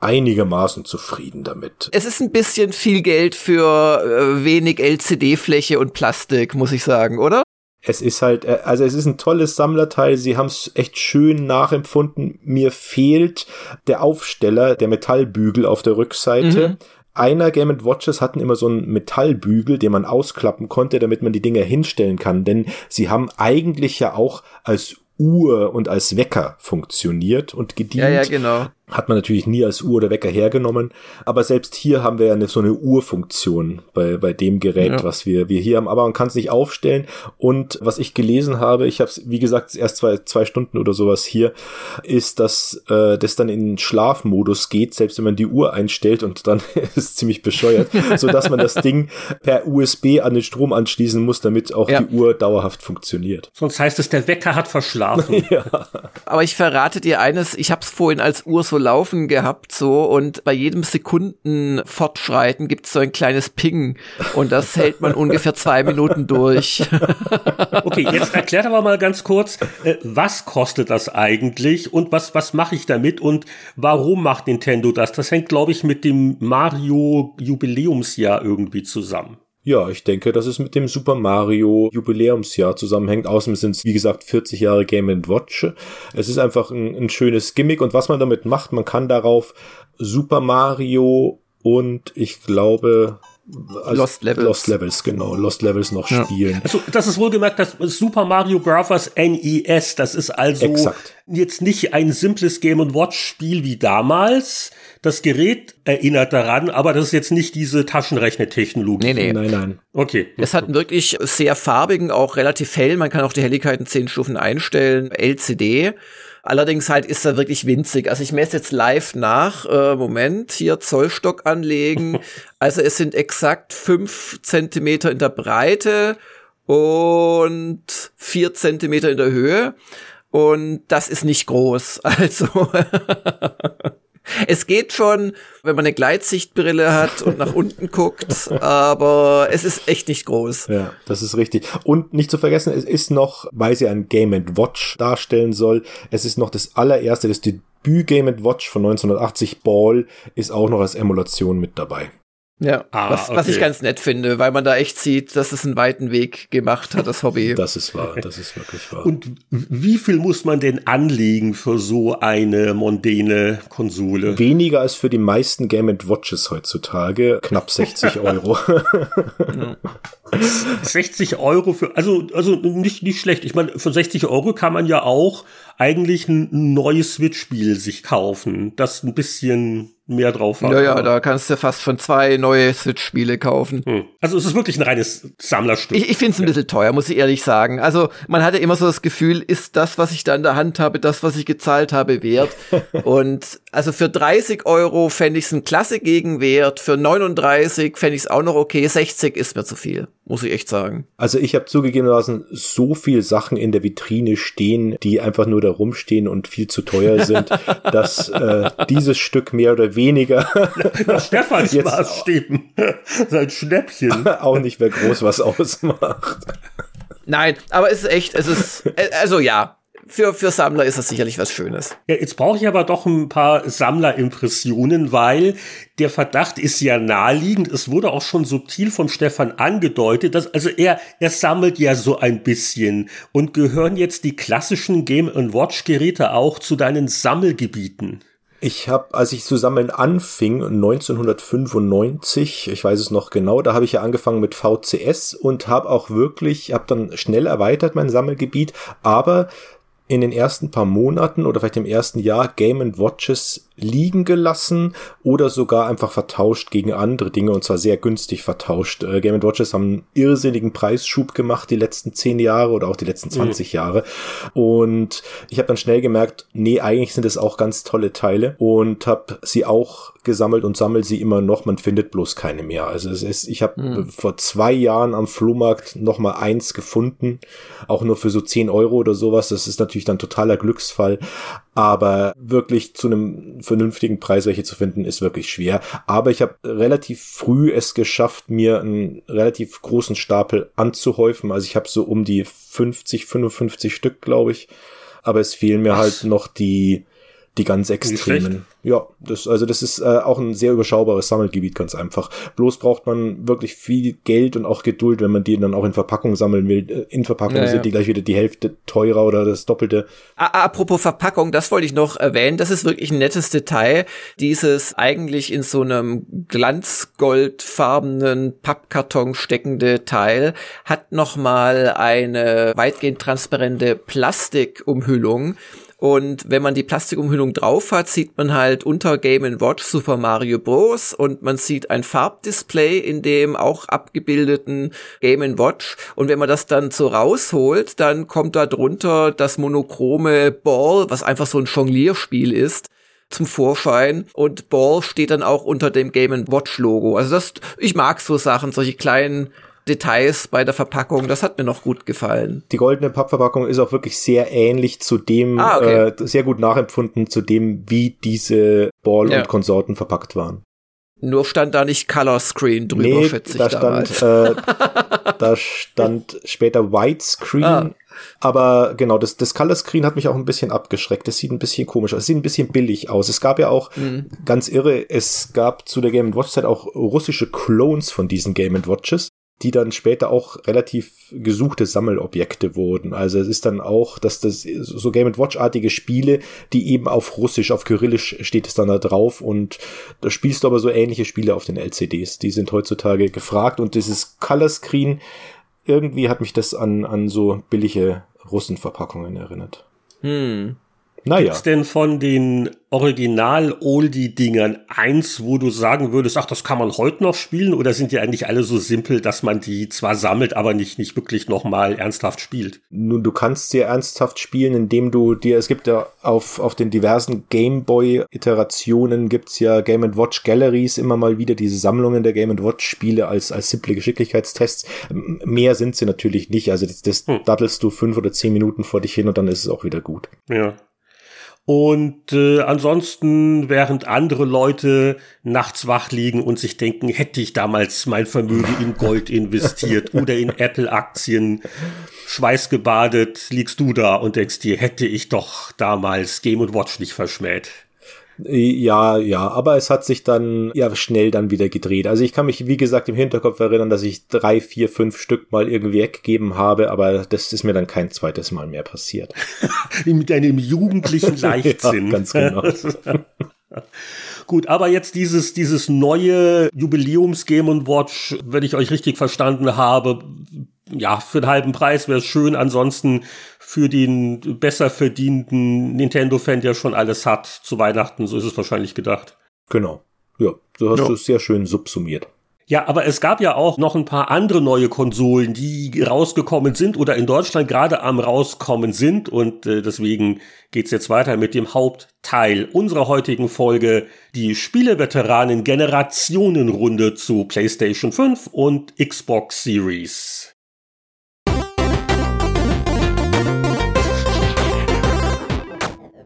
einigermaßen zufrieden damit. Es ist ein bisschen viel Geld für äh, wenig LCD-Fläche und Plastik, muss ich sagen, oder? Es ist halt, äh, also es ist ein tolles Sammlerteil. Sie haben es echt schön nachempfunden. Mir fehlt der Aufsteller, der Metallbügel auf der Rückseite. Mhm. Einer Game Watches hatten immer so einen Metallbügel, den man ausklappen konnte, damit man die Dinger hinstellen kann. Denn sie haben eigentlich ja auch als Uhr und als Wecker funktioniert und gedient. Ja, ja, genau. Hat man natürlich nie als Uhr oder Wecker hergenommen. Aber selbst hier haben wir ja eine, so eine Uhrfunktion bei, bei dem Gerät, ja. was wir, wir hier haben. Aber man kann es nicht aufstellen. Und was ich gelesen habe, ich habe es, wie gesagt, erst zwei, zwei Stunden oder sowas hier, ist, dass äh, das dann in Schlafmodus geht, selbst wenn man die Uhr einstellt und dann ist es ziemlich bescheuert, so dass man das Ding per USB an den Strom anschließen muss, damit auch ja. die Uhr dauerhaft funktioniert. Sonst heißt es, der Wecker hat verschlafen. ja. Aber ich verrate dir eines, ich habe es vorhin als Uhr so laufen gehabt so und bei jedem Sekunden Fortschreiten gibt es so ein kleines Ping und das hält man ungefähr zwei Minuten durch. okay, jetzt erklärt aber mal ganz kurz, äh, was kostet das eigentlich und was, was mache ich damit und warum macht Nintendo das? Das hängt, glaube ich, mit dem Mario Jubiläumsjahr irgendwie zusammen. Ja, ich denke, dass es mit dem Super Mario Jubiläumsjahr zusammenhängt. Außerdem sind es, wie gesagt, 40 Jahre Game Watch. Es ist einfach ein, ein schönes Gimmick und was man damit macht, man kann darauf Super Mario und ich glaube also Lost Levels. Lost Levels, genau. Lost Levels noch ja. spielen. Also, das ist wohlgemerkt das Super Mario Bros. NES. Das ist also Exakt. jetzt nicht ein simples Game Watch Spiel wie damals. Das Gerät erinnert daran, aber das ist jetzt nicht diese Taschenrechnertechnologie. Nee, nee. Nein, nein. Okay. Es hat einen wirklich sehr farbigen, auch relativ hell. Man kann auch die Helligkeit in zehn Stufen einstellen. LCD. Allerdings halt ist er wirklich winzig. Also ich messe jetzt live nach. Äh, Moment, hier Zollstock anlegen. also es sind exakt fünf Zentimeter in der Breite und vier Zentimeter in der Höhe. Und das ist nicht groß. Also es geht schon, wenn man eine Gleitsichtbrille hat und nach unten guckt, aber es ist echt nicht groß. Ja, das ist richtig. Und nicht zu vergessen, es ist noch, weil sie ein Game Watch darstellen soll, es ist noch das allererste, das Debüt Game Watch von 1980 Ball ist auch noch als Emulation mit dabei. Ja, ah, was, okay. was ich ganz nett finde, weil man da echt sieht, dass es einen weiten Weg gemacht hat, das Hobby. Das ist wahr, das ist wirklich wahr. Und wie viel muss man denn anlegen für so eine mondäne Konsole? Weniger als für die meisten Game Watches heutzutage, knapp 60 Euro. 60 Euro für, also, also nicht, nicht schlecht. Ich meine, für 60 Euro kann man ja auch eigentlich ein neues Switch-Spiel sich kaufen, das ein bisschen mehr drauf hat. Ja, ja, da kannst du fast von zwei neue Switch-Spiele kaufen. Hm. Also es ist wirklich ein reines Sammlerstück. Ich, ich finde es ein bisschen teuer, muss ich ehrlich sagen. Also man hatte immer so das Gefühl, ist das, was ich da in der Hand habe, das, was ich gezahlt habe, wert? Und also für 30 Euro fände ich es ein klasse Gegenwert, für 39 fände ich es auch noch okay, 60 ist mir zu viel muss ich echt sagen. Also ich habe zugegebenermaßen so viel Sachen in der Vitrine stehen, die einfach nur da rumstehen und viel zu teuer sind, dass äh, dieses Stück mehr oder weniger nach Stefans Maßstäben sein Schnäppchen auch nicht mehr groß was ausmacht. Nein, aber es ist echt, es ist, äh, also ja, für, für Sammler ist das sicherlich was Schönes. Ja, jetzt brauche ich aber doch ein paar Sammlerimpressionen, weil der Verdacht ist ja naheliegend. Es wurde auch schon subtil von Stefan angedeutet, dass also er, er sammelt ja so ein bisschen. Und gehören jetzt die klassischen Game Watch Geräte auch zu deinen Sammelgebieten? Ich habe, als ich zu sammeln anfing, 1995, ich weiß es noch genau, da habe ich ja angefangen mit VCS und habe auch wirklich, habe dann schnell erweitert mein Sammelgebiet, aber in den ersten paar Monaten oder vielleicht im ersten Jahr Game Watches liegen gelassen oder sogar einfach vertauscht gegen andere Dinge und zwar sehr günstig vertauscht. Äh, Game Watches haben einen irrsinnigen Preisschub gemacht die letzten zehn Jahre oder auch die letzten 20 mhm. Jahre und ich habe dann schnell gemerkt, nee, eigentlich sind es auch ganz tolle Teile und habe sie auch gesammelt und sammelt sie immer noch, man findet bloß keine mehr. Also es ist, ich habe mhm. vor zwei Jahren am Flohmarkt noch mal eins gefunden, auch nur für so 10 Euro oder sowas. Das ist natürlich dann totaler Glücksfall, aber wirklich zu einem vernünftigen Preis welche zu finden, ist wirklich schwer. Aber ich habe relativ früh es geschafft, mir einen relativ großen Stapel anzuhäufen. Also ich habe so um die 50, 55 Stück, glaube ich. Aber es fehlen mir Was? halt noch die die ganz extremen. Ja, das, also das ist äh, auch ein sehr überschaubares Sammelgebiet, ganz einfach. Bloß braucht man wirklich viel Geld und auch Geduld, wenn man die dann auch in Verpackung sammeln will. Äh, in Verpackung ja, sind die gleich wieder die Hälfte teurer oder das Doppelte. Apropos Verpackung, das wollte ich noch erwähnen. Das ist wirklich ein nettes Detail. Dieses eigentlich in so einem glanzgoldfarbenen Pappkarton steckende Teil hat nochmal eine weitgehend transparente Plastikumhüllung und wenn man die Plastikumhüllung drauf hat, sieht man halt unter Game Watch Super Mario Bros. und man sieht ein Farbdisplay in dem auch abgebildeten Game Watch. Und wenn man das dann so rausholt, dann kommt da drunter das monochrome Ball, was einfach so ein Jonglierspiel ist zum Vorschein und Ball steht dann auch unter dem Game Watch Logo. Also das, ich mag so Sachen, solche kleinen Details bei der Verpackung, das hat mir noch gut gefallen. Die goldene Pappverpackung ist auch wirklich sehr ähnlich zu dem, ah, okay. äh, sehr gut nachempfunden zu dem, wie diese Ball ja. und Konsorten verpackt waren. Nur stand da nicht Color Screen drüber, nee, schätze ich da stand, äh, da stand später Widescreen. Ah. Aber genau, das, das Color Screen hat mich auch ein bisschen abgeschreckt. Das sieht ein bisschen komisch aus. Es sieht ein bisschen billig aus. Es gab ja auch, mhm. ganz irre, es gab zu der Game Watch Zeit auch russische Clones von diesen Game Watches die dann später auch relativ gesuchte Sammelobjekte wurden. Also es ist dann auch, dass das so Game Watch-artige Spiele, die eben auf Russisch, auf Kyrillisch steht es dann da drauf und da spielst du aber so ähnliche Spiele auf den LCDs. Die sind heutzutage gefragt und dieses Color Screen, irgendwie hat mich das an, an so billige Russenverpackungen erinnert. Hm. Naja. Gibt's denn von den Original-Oldie-Dingern eins, wo du sagen würdest, ach, das kann man heute noch spielen? Oder sind die eigentlich alle so simpel, dass man die zwar sammelt, aber nicht, nicht wirklich nochmal ernsthaft spielt? Nun, du kannst sie ernsthaft spielen, indem du dir, es gibt ja auf, auf den diversen Gameboy-Iterationen gibt's ja Game Watch Galleries immer mal wieder diese Sammlungen der Game Watch Spiele als, als simple Geschicklichkeitstests. Mehr sind sie natürlich nicht. Also das, das hm. dattelst du fünf oder zehn Minuten vor dich hin und dann ist es auch wieder gut. Ja. Und äh, ansonsten, während andere Leute nachts wach liegen und sich denken, hätte ich damals mein Vermögen in Gold investiert oder in Apple-Aktien, schweißgebadet, liegst du da und denkst dir, hätte ich doch damals Game Watch nicht verschmäht. Ja, ja, aber es hat sich dann ja schnell dann wieder gedreht. Also ich kann mich, wie gesagt, im Hinterkopf erinnern, dass ich drei, vier, fünf Stück mal irgendwie weggegeben habe, aber das ist mir dann kein zweites Mal mehr passiert. Mit einem jugendlichen Leichtsinn. ja, ganz genau. Gut, aber jetzt dieses, dieses neue Jubiläums Game Watch, wenn ich euch richtig verstanden habe, ja, für einen halben Preis wäre es schön. Ansonsten für den besser verdienten Nintendo-Fan, der schon alles hat, zu Weihnachten, so ist es wahrscheinlich gedacht. Genau. Ja, so hast ja. du es sehr schön subsumiert. Ja, aber es gab ja auch noch ein paar andere neue Konsolen, die rausgekommen sind oder in Deutschland gerade am rauskommen sind. Und äh, deswegen geht's jetzt weiter mit dem Hauptteil unserer heutigen Folge, die Spieleveteranen Generationenrunde zu PlayStation 5 und Xbox Series.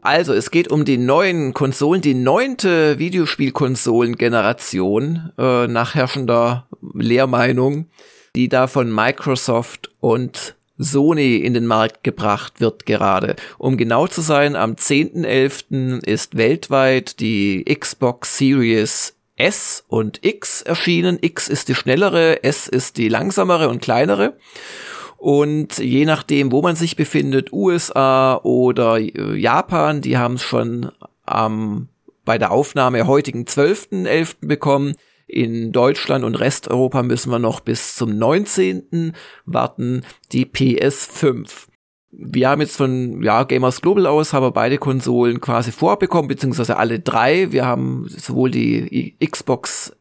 Also, es geht um die neuen Konsolen, die neunte Videospielkonsolen-Generation äh, nach herrschender Lehrmeinung, die da von Microsoft und Sony in den Markt gebracht wird gerade. Um genau zu sein, am 10.11. ist weltweit die Xbox Series S und X erschienen. X ist die schnellere, S ist die langsamere und kleinere. Und je nachdem, wo man sich befindet, USA oder äh, Japan, die haben es schon am bei der Aufnahme heutigen 12.11. bekommen. In Deutschland und Resteuropa müssen wir noch bis zum 19. warten, die PS5. Wir haben jetzt von ja, Gamers Global aus, haben wir beide Konsolen quasi vorbekommen, beziehungsweise alle drei. Wir haben sowohl die Xbox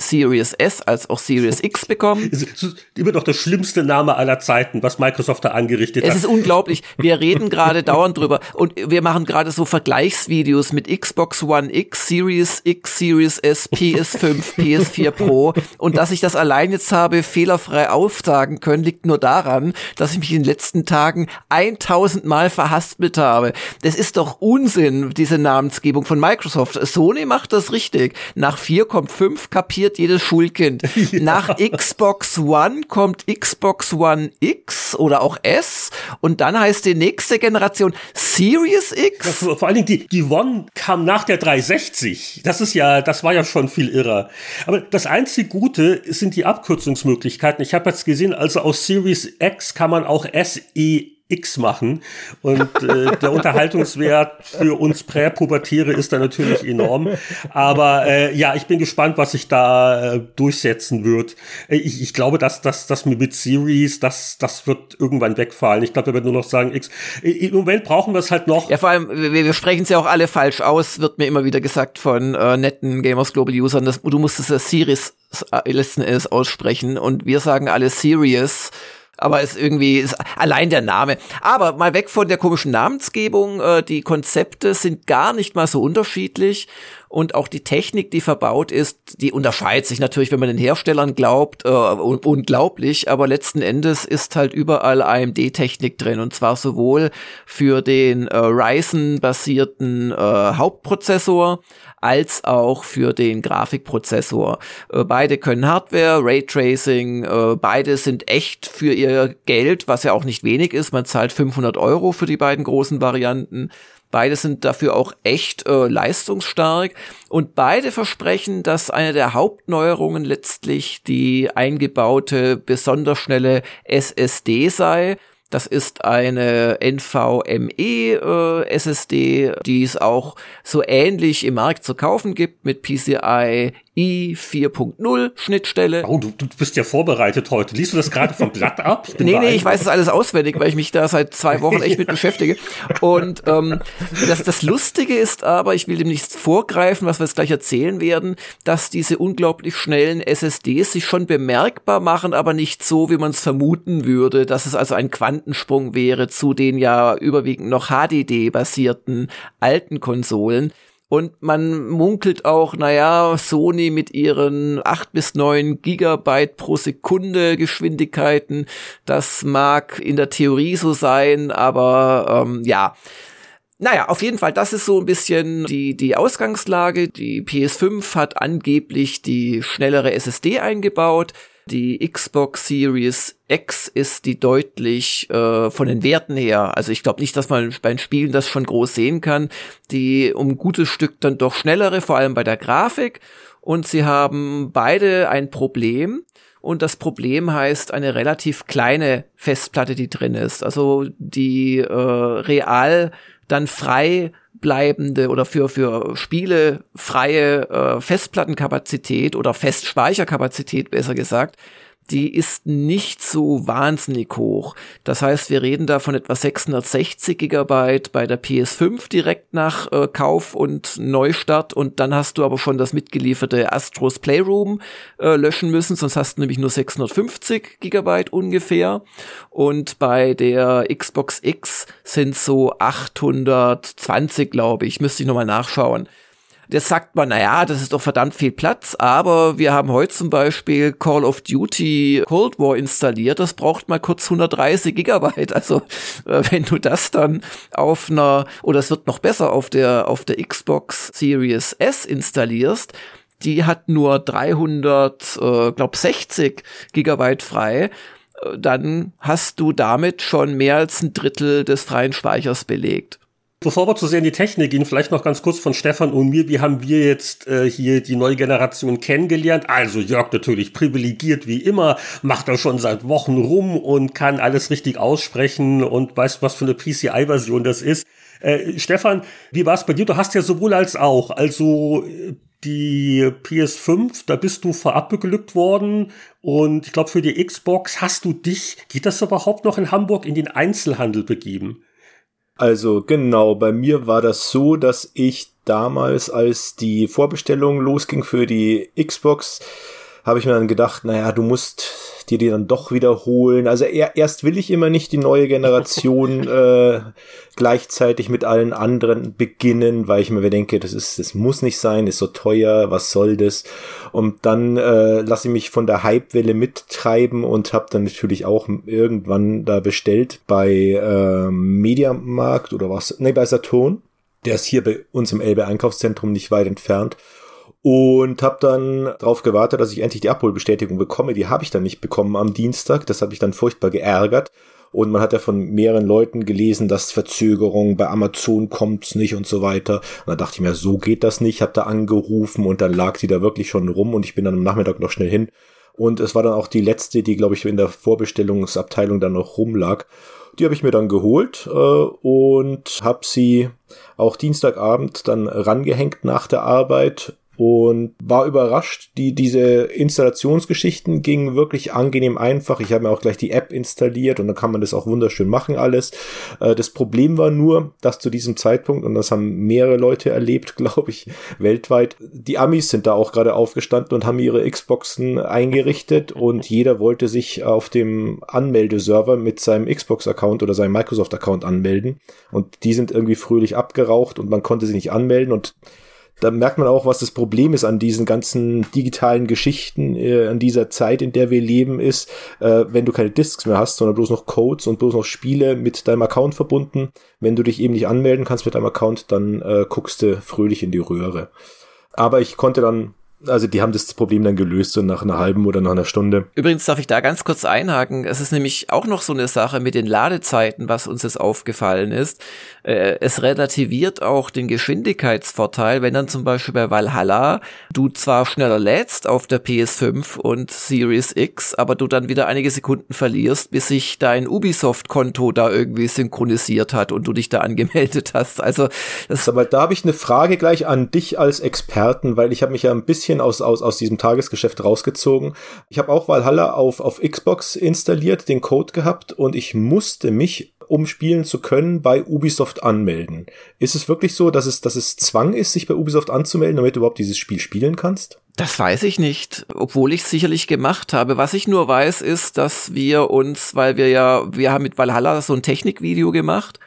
Series S als auch Series X bekommen. Es ist immer noch der schlimmste Name aller Zeiten, was Microsoft da angerichtet es hat. Es ist unglaublich. Wir reden gerade dauernd drüber und wir machen gerade so Vergleichsvideos mit Xbox One X, Series X, Series S, PS5, PS4 Pro und dass ich das allein jetzt habe fehlerfrei aufsagen können, liegt nur daran, dass ich mich in den letzten Tagen 1000 Mal verhaspelt habe. Das ist doch Unsinn, diese Namensgebung von Microsoft. Sony macht das richtig. Nach 4 kommt 5, kapiert kapiert jedes Schulkind. Ja. Nach Xbox One kommt Xbox One X oder auch S und dann heißt die nächste Generation Series X. Ja, vor allen Dingen die, die One kam nach der 360. Das ist ja, das war ja schon viel irrer. Aber das einzige Gute sind die Abkürzungsmöglichkeiten. Ich habe jetzt gesehen, also aus Series X kann man auch SE X machen. Und äh, der Unterhaltungswert für uns Präpubertäre ist da natürlich enorm. Aber äh, ja, ich bin gespannt, was sich da äh, durchsetzen wird. Ich, ich glaube, dass das dass mit Series, das, das wird irgendwann wegfallen. Ich glaube, wir werden nur noch sagen X. Im Moment brauchen wir es halt noch. Ja, vor allem, wir, wir sprechen es ja auch alle falsch aus, wird mir immer wieder gesagt von äh, netten Gamers Global Usern. Dass, du musst es ja Series äh, letzten Endes aussprechen und wir sagen alle Serious aber es irgendwie ist allein der Name. Aber mal weg von der komischen Namensgebung, äh, die Konzepte sind gar nicht mal so unterschiedlich. Und auch die Technik, die verbaut ist, die unterscheidet sich natürlich, wenn man den Herstellern glaubt, äh, unglaublich, aber letzten Endes ist halt überall AMD-Technik drin. Und zwar sowohl für den äh, Ryzen-basierten äh, Hauptprozessor als auch für den Grafikprozessor. Äh, beide können Hardware, Raytracing, äh, beide sind echt für ihr Geld, was ja auch nicht wenig ist. Man zahlt 500 Euro für die beiden großen Varianten. Beide sind dafür auch echt äh, leistungsstark und beide versprechen, dass eine der Hauptneuerungen letztlich die eingebaute besonders schnelle SSD sei. Das ist eine NVMe äh, SSD, die es auch so ähnlich im Markt zu kaufen gibt mit PCI i 4.0 Schnittstelle. Oh, du, du bist ja vorbereitet heute. Liest du das gerade vom Blatt ab? Ich nee, nee, ich weiß das alles auswendig, weil ich mich da seit zwei Wochen echt mit beschäftige. Und ähm, das, das Lustige ist aber, ich will dem nichts vorgreifen, was wir jetzt gleich erzählen werden, dass diese unglaublich schnellen SSDs sich schon bemerkbar machen, aber nicht so, wie man es vermuten würde, dass es also ein Quantensprung wäre zu den ja überwiegend noch HDD-basierten alten Konsolen. Und man munkelt auch, naja, Sony mit ihren acht bis neun Gigabyte pro Sekunde Geschwindigkeiten, das mag in der Theorie so sein, aber ähm, ja. Naja, auf jeden Fall, das ist so ein bisschen die, die Ausgangslage. Die PS5 hat angeblich die schnellere SSD eingebaut. Die Xbox Series X ist die deutlich äh, von den Werten her, also ich glaube nicht, dass man beim Spielen das schon groß sehen kann, die um ein gutes Stück dann doch schnellere, vor allem bei der Grafik. Und sie haben beide ein Problem. Und das Problem heißt eine relativ kleine Festplatte, die drin ist. Also die äh, real dann frei bleibende oder für, für Spiele freie äh, Festplattenkapazität oder Festspeicherkapazität besser gesagt die ist nicht so wahnsinnig hoch. Das heißt, wir reden da von etwa 660 Gigabyte bei der PS5 direkt nach äh, Kauf und Neustart und dann hast du aber schon das mitgelieferte Astros Playroom äh, löschen müssen, sonst hast du nämlich nur 650 Gigabyte ungefähr und bei der Xbox X sind so 820, glaube ich, müsste ich nochmal nachschauen. Das sagt man, naja, das ist doch verdammt viel Platz, aber wir haben heute zum Beispiel Call of Duty Cold War installiert, das braucht mal kurz 130 Gigabyte. Also äh, wenn du das dann auf einer, oder es wird noch besser, auf der, auf der Xbox Series S installierst, die hat nur 300, äh, glaub 60 Gigabyte frei äh, dann hast du damit schon mehr als ein Drittel des freien Speichers belegt. Bevor wir zu sehr in die Technik gehen, vielleicht noch ganz kurz von Stefan und mir. Wie haben wir jetzt äh, hier die neue Generation kennengelernt? Also Jörg natürlich privilegiert wie immer, macht er schon seit Wochen rum und kann alles richtig aussprechen und weiß, was für eine PCI-Version das ist. Äh, Stefan, wie war es bei dir? Du hast ja sowohl als auch, also die PS5, da bist du vorab beglückt worden und ich glaube für die Xbox hast du dich, geht das überhaupt noch in Hamburg, in den Einzelhandel begeben? Also genau, bei mir war das so, dass ich damals, als die Vorbestellung losging für die Xbox, habe ich mir dann gedacht, naja, du musst dir die dann doch wiederholen. Also er, erst will ich immer nicht die neue Generation äh, gleichzeitig mit allen anderen beginnen, weil ich mir denke, das ist, das muss nicht sein, ist so teuer, was soll das? Und dann äh, lasse ich mich von der Hypewelle mittreiben und habe dann natürlich auch irgendwann da bestellt bei äh, Mediamarkt oder was? Nee, bei Saturn. Der ist hier bei uns im Elbe Einkaufszentrum nicht weit entfernt und habe dann darauf gewartet, dass ich endlich die Abholbestätigung bekomme. Die habe ich dann nicht bekommen am Dienstag. Das hat mich dann furchtbar geärgert. Und man hat ja von mehreren Leuten gelesen, dass Verzögerung bei Amazon kommt's nicht und so weiter. Und dann dachte ich mir, so geht das nicht. Hab da angerufen und dann lag die da wirklich schon rum und ich bin dann am Nachmittag noch schnell hin. Und es war dann auch die letzte, die, glaube ich, in der Vorbestellungsabteilung dann noch rumlag. Die habe ich mir dann geholt äh, und habe sie auch Dienstagabend dann rangehängt nach der Arbeit und war überrascht. Die, diese Installationsgeschichten gingen wirklich angenehm einfach. Ich habe mir auch gleich die App installiert und dann kann man das auch wunderschön machen alles. Äh, das Problem war nur, dass zu diesem Zeitpunkt, und das haben mehrere Leute erlebt, glaube ich, weltweit, die Amis sind da auch gerade aufgestanden und haben ihre Xboxen eingerichtet und jeder wollte sich auf dem Anmeldeserver mit seinem Xbox-Account oder seinem Microsoft-Account anmelden. Und die sind irgendwie fröhlich abgeraucht und man konnte sie nicht anmelden und da merkt man auch, was das Problem ist an diesen ganzen digitalen Geschichten, äh, an dieser Zeit, in der wir leben, ist, äh, wenn du keine Disks mehr hast, sondern bloß noch Codes und bloß noch Spiele mit deinem Account verbunden. Wenn du dich eben nicht anmelden kannst mit deinem Account, dann äh, guckst du fröhlich in die Röhre. Aber ich konnte dann also die haben das Problem dann gelöst so nach einer halben oder nach einer Stunde. Übrigens darf ich da ganz kurz einhaken. Es ist nämlich auch noch so eine Sache mit den Ladezeiten, was uns jetzt aufgefallen ist. Äh, es relativiert auch den Geschwindigkeitsvorteil, wenn dann zum Beispiel bei Valhalla du zwar schneller lädst auf der PS5 und Series X, aber du dann wieder einige Sekunden verlierst, bis sich dein Ubisoft-Konto da irgendwie synchronisiert hat und du dich da angemeldet hast. Also das aber da habe ich eine Frage gleich an dich als Experten, weil ich habe mich ja ein bisschen bisschen aus, aus, aus diesem Tagesgeschäft rausgezogen. Ich habe auch Valhalla auf, auf Xbox installiert, den Code gehabt und ich musste mich um spielen zu können, bei Ubisoft anmelden. Ist es wirklich so, dass es, dass es Zwang ist, sich bei Ubisoft anzumelden, damit du überhaupt dieses Spiel spielen kannst? Das weiß ich nicht, obwohl ich es sicherlich gemacht habe. Was ich nur weiß, ist, dass wir uns, weil wir ja, wir haben mit Valhalla so ein Technikvideo gemacht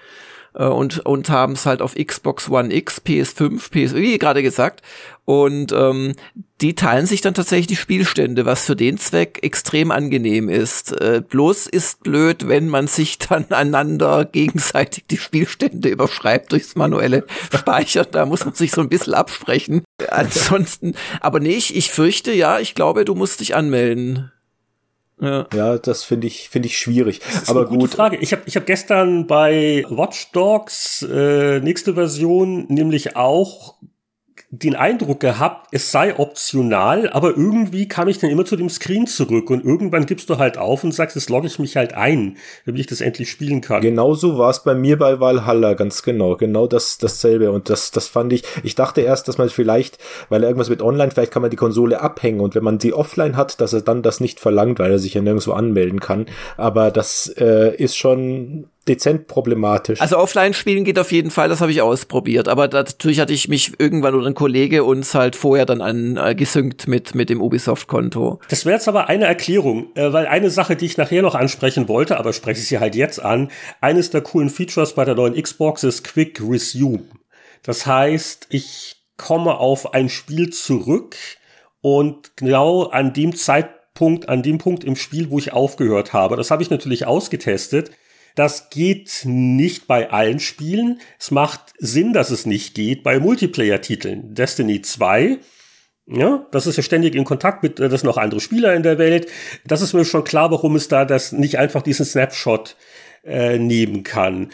äh, und, und haben es halt auf Xbox One X, PS5, PS, wie gerade gesagt. Und ähm, die teilen sich dann tatsächlich die Spielstände, was für den Zweck extrem angenehm ist. Äh, bloß ist blöd, wenn man sich dann einander gegenseitig die Spielstände überschreibt durchs manuelle Speichern. Da muss man sich so ein bisschen absprechen. Ansonsten, aber nee, ich, ich fürchte ja, ich glaube, du musst dich anmelden. Ja. ja, das finde ich finde ich schwierig. Aber gut. Frage. Ich habe ich hab gestern bei Watch Dogs äh, nächste Version nämlich auch den Eindruck gehabt, es sei optional, aber irgendwie kam ich dann immer zu dem Screen zurück und irgendwann gibst du halt auf und sagst, jetzt logge ich mich halt ein, damit ich das endlich spielen kann. Genauso war es bei mir bei Valhalla, ganz genau, genau das dasselbe. Und das das fand ich, ich dachte erst, dass man vielleicht, weil irgendwas mit online, vielleicht kann man die Konsole abhängen. Und wenn man sie offline hat, dass er dann das nicht verlangt, weil er sich ja nirgendwo anmelden kann, aber das äh, ist schon dezent problematisch. Also offline spielen geht auf jeden Fall, das habe ich ausprobiert, aber natürlich hatte ich mich irgendwann oder ein Kollege uns halt vorher dann an äh, gesynkt mit mit dem Ubisoft Konto. Das wäre jetzt aber eine Erklärung, äh, weil eine Sache, die ich nachher noch ansprechen wollte, aber spreche ich sie halt jetzt an, eines der coolen Features bei der neuen Xbox ist Quick Resume. Das heißt, ich komme auf ein Spiel zurück und genau an dem Zeitpunkt, an dem Punkt im Spiel, wo ich aufgehört habe. Das habe ich natürlich ausgetestet das geht nicht bei allen Spielen. Es macht Sinn, dass es nicht geht bei Multiplayer-Titeln. Destiny 2 ja, das ist ja ständig in Kontakt mit, äh, das sind noch andere Spieler in der Welt. Das ist mir schon klar, warum es da das nicht einfach diesen Snapshot äh, nehmen kann.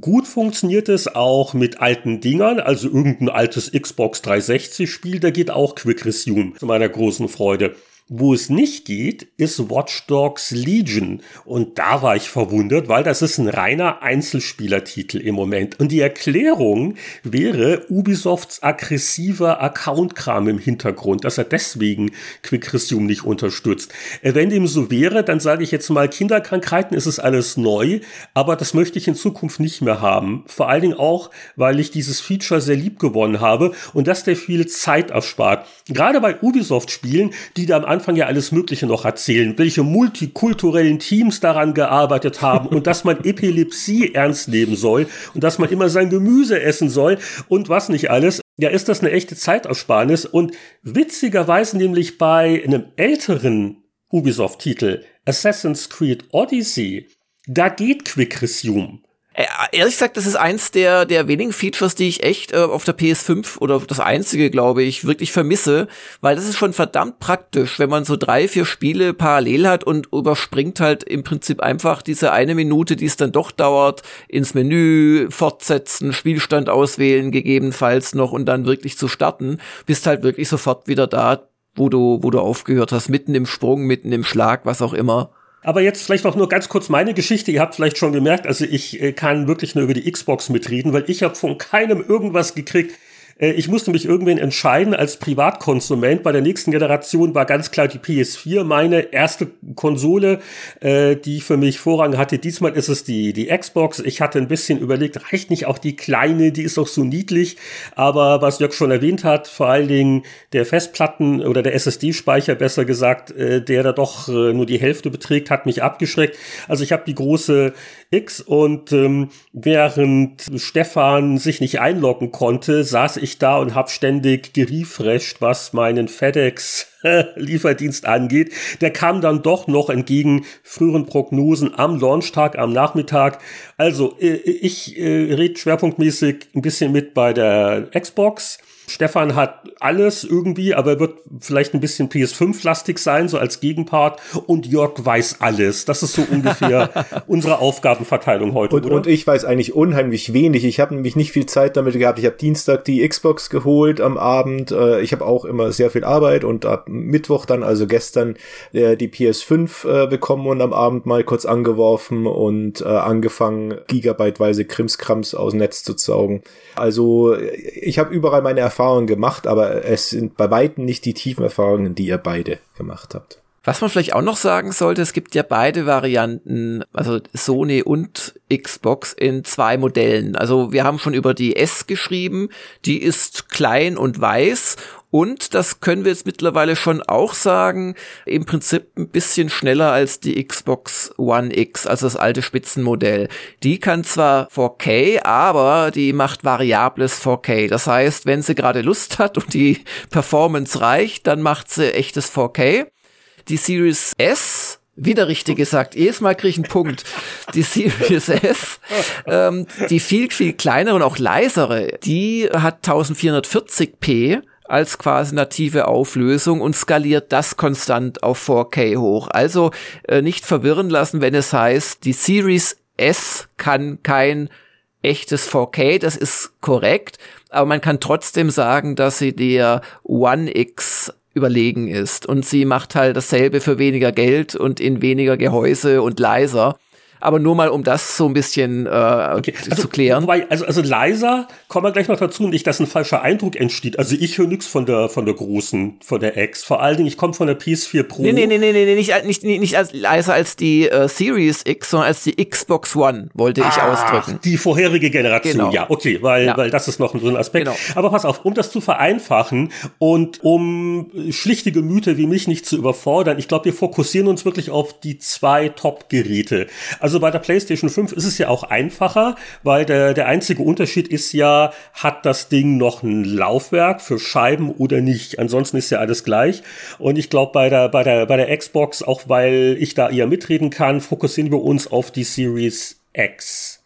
gut funktioniert es auch mit alten Dingern, also irgendein altes Xbox 360 Spiel, da geht auch Quick Resume zu meiner großen Freude. Wo es nicht geht, ist Watch Dogs Legion. Und da war ich verwundert, weil das ist ein reiner Einzelspielertitel im Moment. Und die Erklärung wäre Ubisofts aggressiver Accountkram im Hintergrund, dass er deswegen Quick Resume nicht unterstützt. Äh, wenn dem so wäre, dann sage ich jetzt mal, Kinderkrankheiten ist es alles neu, aber das möchte ich in Zukunft nicht mehr haben. Vor allen Dingen auch, weil ich dieses Feature sehr lieb gewonnen habe und dass der viel Zeit erspart. Gerade bei Ubisoft-Spielen, die da am Anfang ja alles Mögliche noch erzählen, welche multikulturellen Teams daran gearbeitet haben und dass man Epilepsie ernst nehmen soll und dass man immer sein Gemüse essen soll und was nicht alles. Ja, ist das eine echte Zeitersparnis und witzigerweise nämlich bei einem älteren Ubisoft-Titel, Assassin's Creed Odyssey, da geht Quick Resume. Äh, ehrlich gesagt, das ist eins der, der wenigen Features, die ich echt äh, auf der PS5 oder das einzige, glaube ich, wirklich vermisse, weil das ist schon verdammt praktisch, wenn man so drei, vier Spiele parallel hat und überspringt halt im Prinzip einfach diese eine Minute, die es dann doch dauert, ins Menü, fortsetzen, Spielstand auswählen, gegebenenfalls noch und dann wirklich zu starten, bist halt wirklich sofort wieder da, wo du, wo du aufgehört hast, mitten im Sprung, mitten im Schlag, was auch immer. Aber jetzt vielleicht noch nur ganz kurz meine Geschichte. Ihr habt vielleicht schon gemerkt, also ich äh, kann wirklich nur über die Xbox mitreden, weil ich habe von keinem irgendwas gekriegt. Äh, ich musste mich irgendwann entscheiden als Privatkonsument. Bei der nächsten Generation war ganz klar die PS4 meine erste Konsole, äh, die für mich Vorrang hatte. Diesmal ist es die, die Xbox. Ich hatte ein bisschen überlegt, reicht nicht auch die kleine, die ist doch so niedlich. Aber was Jörg schon erwähnt hat, vor allen Dingen der Festplatten oder der SSD-Speicher, besser gesagt, äh, der da doch nur die Hälfte beträgt, hat mich abgeschreckt. Also ich habe die große X und ähm, während Stefan sich nicht einloggen konnte, saß ich da und habe ständig gerefresht, was meinen FedEx Lieferdienst angeht. Der kam dann doch noch entgegen früheren Prognosen am Launchtag, am Nachmittag. Also äh, ich äh, rede schwerpunktmäßig ein bisschen mit bei der Xbox. Stefan hat alles irgendwie, aber wird vielleicht ein bisschen PS5-lastig sein, so als Gegenpart. Und Jörg weiß alles. Das ist so ungefähr unsere Aufgabenverteilung heute. Und, und, ich weiß eigentlich unheimlich wenig. Ich habe nämlich nicht viel Zeit damit gehabt. Ich habe Dienstag die Xbox geholt am Abend. Äh, ich habe auch immer sehr viel Arbeit und ab Mittwoch dann, also gestern, äh, die PS5 äh, bekommen und am Abend mal kurz angeworfen und angefangen, gigabyteweise Krimskrams aus dem Netz zu saugen. Also ich habe überall meine Erfahrungen gemacht, aber es sind bei weitem nicht die tiefen Erfahrungen, die ihr beide gemacht habt. Was man vielleicht auch noch sagen sollte, es gibt ja beide Varianten, also Sony und Xbox in zwei Modellen. Also wir haben schon über die S geschrieben, die ist klein und weiß und das können wir jetzt mittlerweile schon auch sagen, im Prinzip ein bisschen schneller als die Xbox One X, also das alte Spitzenmodell. Die kann zwar 4K, aber die macht variables 4K. Das heißt, wenn sie gerade Lust hat und die Performance reicht, dann macht sie echtes 4K. Die Series S wieder richtig gesagt. Jedes Mal kriege ich einen Punkt. Die Series S, ähm, die viel, viel kleinere und auch leisere, die hat 1440p als quasi native Auflösung und skaliert das konstant auf 4K hoch. Also äh, nicht verwirren lassen, wenn es heißt, die Series S kann kein echtes 4K, das ist korrekt, aber man kann trotzdem sagen, dass sie der One X überlegen ist. Und sie macht halt dasselbe für weniger Geld und in weniger Gehäuse und leiser aber nur mal, um das so ein bisschen äh, okay. also, zu klären. Wobei, also, also leiser kommen wir gleich noch dazu, nicht, dass ein falscher Eindruck entsteht. Also ich höre nichts von der, von der großen, von der X. Vor allen Dingen, ich komme von der PS4 Pro. Nee, nee, nee, nee, nee, nicht, nicht, nicht, nicht als leiser als die äh, Series X, sondern als die Xbox One, wollte ich ah, ausdrücken. Die vorherige Generation, genau. ja, okay, weil, ja. weil das ist noch so ein Aspekt. Genau. Aber pass auf, um das zu vereinfachen und um schlichte Gemüter wie mich nicht zu überfordern, ich glaube, wir fokussieren uns wirklich auf die zwei Top-Geräte. Also also bei der PlayStation 5 ist es ja auch einfacher, weil der, der einzige Unterschied ist ja, hat das Ding noch ein Laufwerk für Scheiben oder nicht? Ansonsten ist ja alles gleich. Und ich glaube, bei der, bei der, bei der Xbox, auch weil ich da eher mitreden kann, fokussieren wir uns auf die Series X.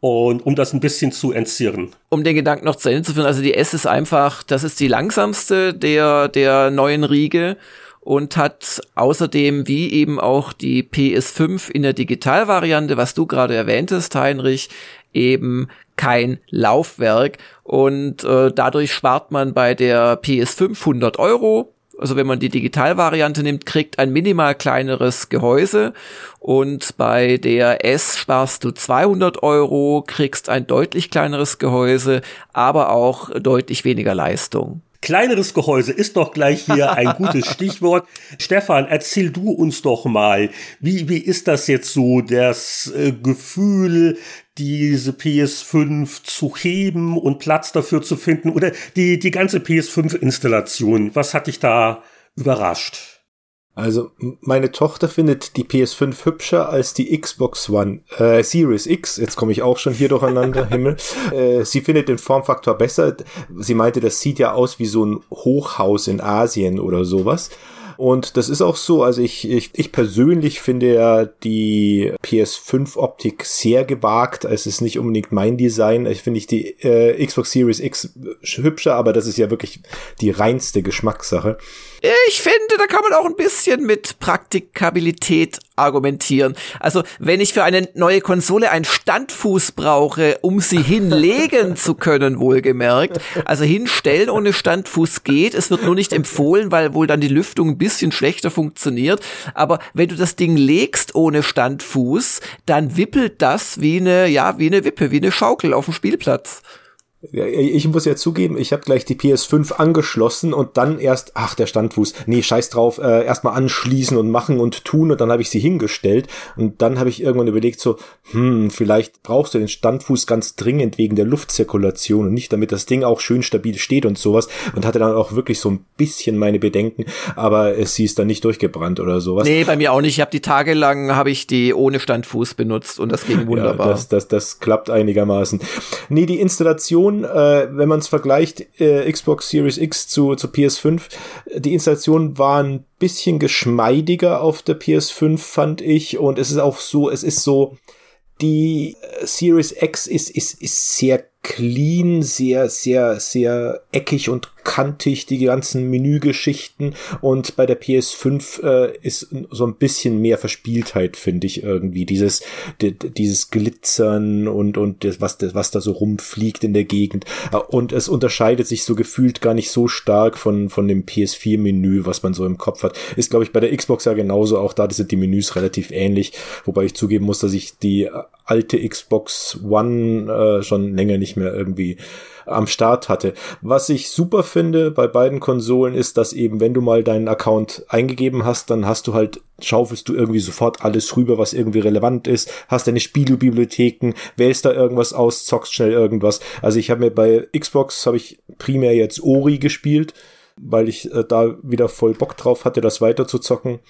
Und um das ein bisschen zu entzirren. Um den Gedanken noch zu Ende zu führen, also die S ist einfach, das ist die langsamste der, der neuen Riege und hat außerdem wie eben auch die PS5 in der Digitalvariante, was du gerade erwähntest, Heinrich, eben kein Laufwerk. Und äh, dadurch spart man bei der PS5 100 Euro. Also wenn man die Digitalvariante nimmt, kriegt ein minimal kleineres Gehäuse. Und bei der S sparst du 200 Euro, kriegst ein deutlich kleineres Gehäuse, aber auch deutlich weniger Leistung. Kleineres Gehäuse ist doch gleich hier ein gutes Stichwort. Stefan, erzähl du uns doch mal, wie, wie ist das jetzt so, das äh, Gefühl, diese PS5 zu heben und Platz dafür zu finden oder die, die ganze PS5-Installation? Was hat dich da überrascht? Also meine Tochter findet die PS5 hübscher als die Xbox One äh, Series X. Jetzt komme ich auch schon hier durcheinander, Himmel. Äh, sie findet den Formfaktor besser. Sie meinte, das sieht ja aus wie so ein Hochhaus in Asien oder sowas. Und das ist auch so. Also ich, ich, ich persönlich finde ja die PS5-Optik sehr gewagt. Es ist nicht unbedingt mein Design. Ich finde ich die äh, Xbox Series X hübscher, aber das ist ja wirklich die reinste Geschmackssache. Ich finde, da kann man auch ein bisschen mit Praktikabilität argumentieren. Also, wenn ich für eine neue Konsole einen Standfuß brauche, um sie hinlegen zu können, wohlgemerkt. Also hinstellen ohne Standfuß geht. Es wird nur nicht empfohlen, weil wohl dann die Lüftung ein bisschen schlechter funktioniert. Aber wenn du das Ding legst ohne Standfuß, dann wippelt das wie eine, ja, wie eine Wippe, wie eine Schaukel auf dem Spielplatz. Ich muss ja zugeben, ich habe gleich die PS5 angeschlossen und dann erst, ach, der Standfuß, nee, scheiß drauf, äh, erstmal anschließen und machen und tun und dann habe ich sie hingestellt und dann habe ich irgendwann überlegt so, hm, vielleicht brauchst du den Standfuß ganz dringend wegen der Luftzirkulation und nicht, damit das Ding auch schön stabil steht und sowas und hatte dann auch wirklich so ein bisschen meine Bedenken, aber äh, sie ist dann nicht durchgebrannt oder sowas. Nee, bei mir auch nicht. Ich habe die Tage lang, habe ich die ohne Standfuß benutzt und das ging wunderbar. Ja, das, das, das klappt einigermaßen. Nee, die Installation Installation, äh, wenn man es vergleicht, äh, Xbox Series X zu, zu PS5, die Installation war ein bisschen geschmeidiger auf der PS5, fand ich. Und es ist auch so, es ist so, die äh, Series X ist, ist, ist sehr clean, sehr, sehr, sehr eckig und kantig, die ganzen Menügeschichten. Und bei der PS5 äh, ist so ein bisschen mehr Verspieltheit, finde ich irgendwie. Dieses, dieses Glitzern und, und das, was, was da so rumfliegt in der Gegend. Äh, und es unterscheidet sich so gefühlt gar nicht so stark von, von dem PS4-Menü, was man so im Kopf hat. Ist, glaube ich, bei der Xbox ja genauso. Auch da sind die Menüs relativ ähnlich. Wobei ich zugeben muss, dass ich die alte Xbox One äh, schon länger nicht mehr irgendwie am Start hatte. Was ich super finde bei beiden Konsolen ist, dass eben, wenn du mal deinen Account eingegeben hast, dann hast du halt, schaufelst du irgendwie sofort alles rüber, was irgendwie relevant ist, hast deine Spielebibliotheken, wählst da irgendwas aus, zockst schnell irgendwas. Also ich habe mir bei Xbox, habe ich primär jetzt Ori gespielt, weil ich äh, da wieder voll Bock drauf hatte, das weiter zu zocken.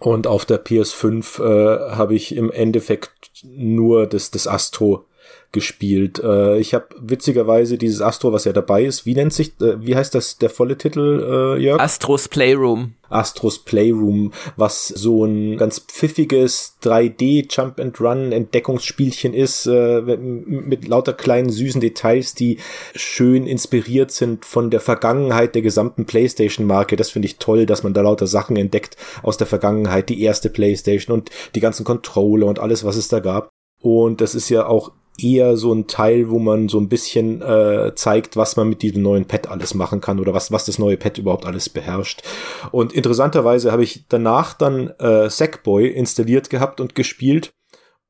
Und auf der PS5 äh, habe ich im Endeffekt nur das, das Astro gespielt. Äh, ich habe witzigerweise dieses Astro, was ja dabei ist, wie nennt sich, äh, wie heißt das der volle Titel, äh, Jörg? Astros Playroom. Astros Playroom, was so ein ganz pfiffiges 3D Jump and Run Entdeckungsspielchen ist, äh, mit lauter kleinen süßen Details, die schön inspiriert sind von der Vergangenheit der gesamten PlayStation Marke. Das finde ich toll, dass man da lauter Sachen entdeckt aus der Vergangenheit, die erste PlayStation und die ganzen Controller und alles, was es da gab. Und das ist ja auch eher so ein Teil, wo man so ein bisschen äh, zeigt, was man mit diesem neuen Pad alles machen kann oder was, was das neue Pad überhaupt alles beherrscht. Und interessanterweise habe ich danach dann äh, Sackboy installiert gehabt und gespielt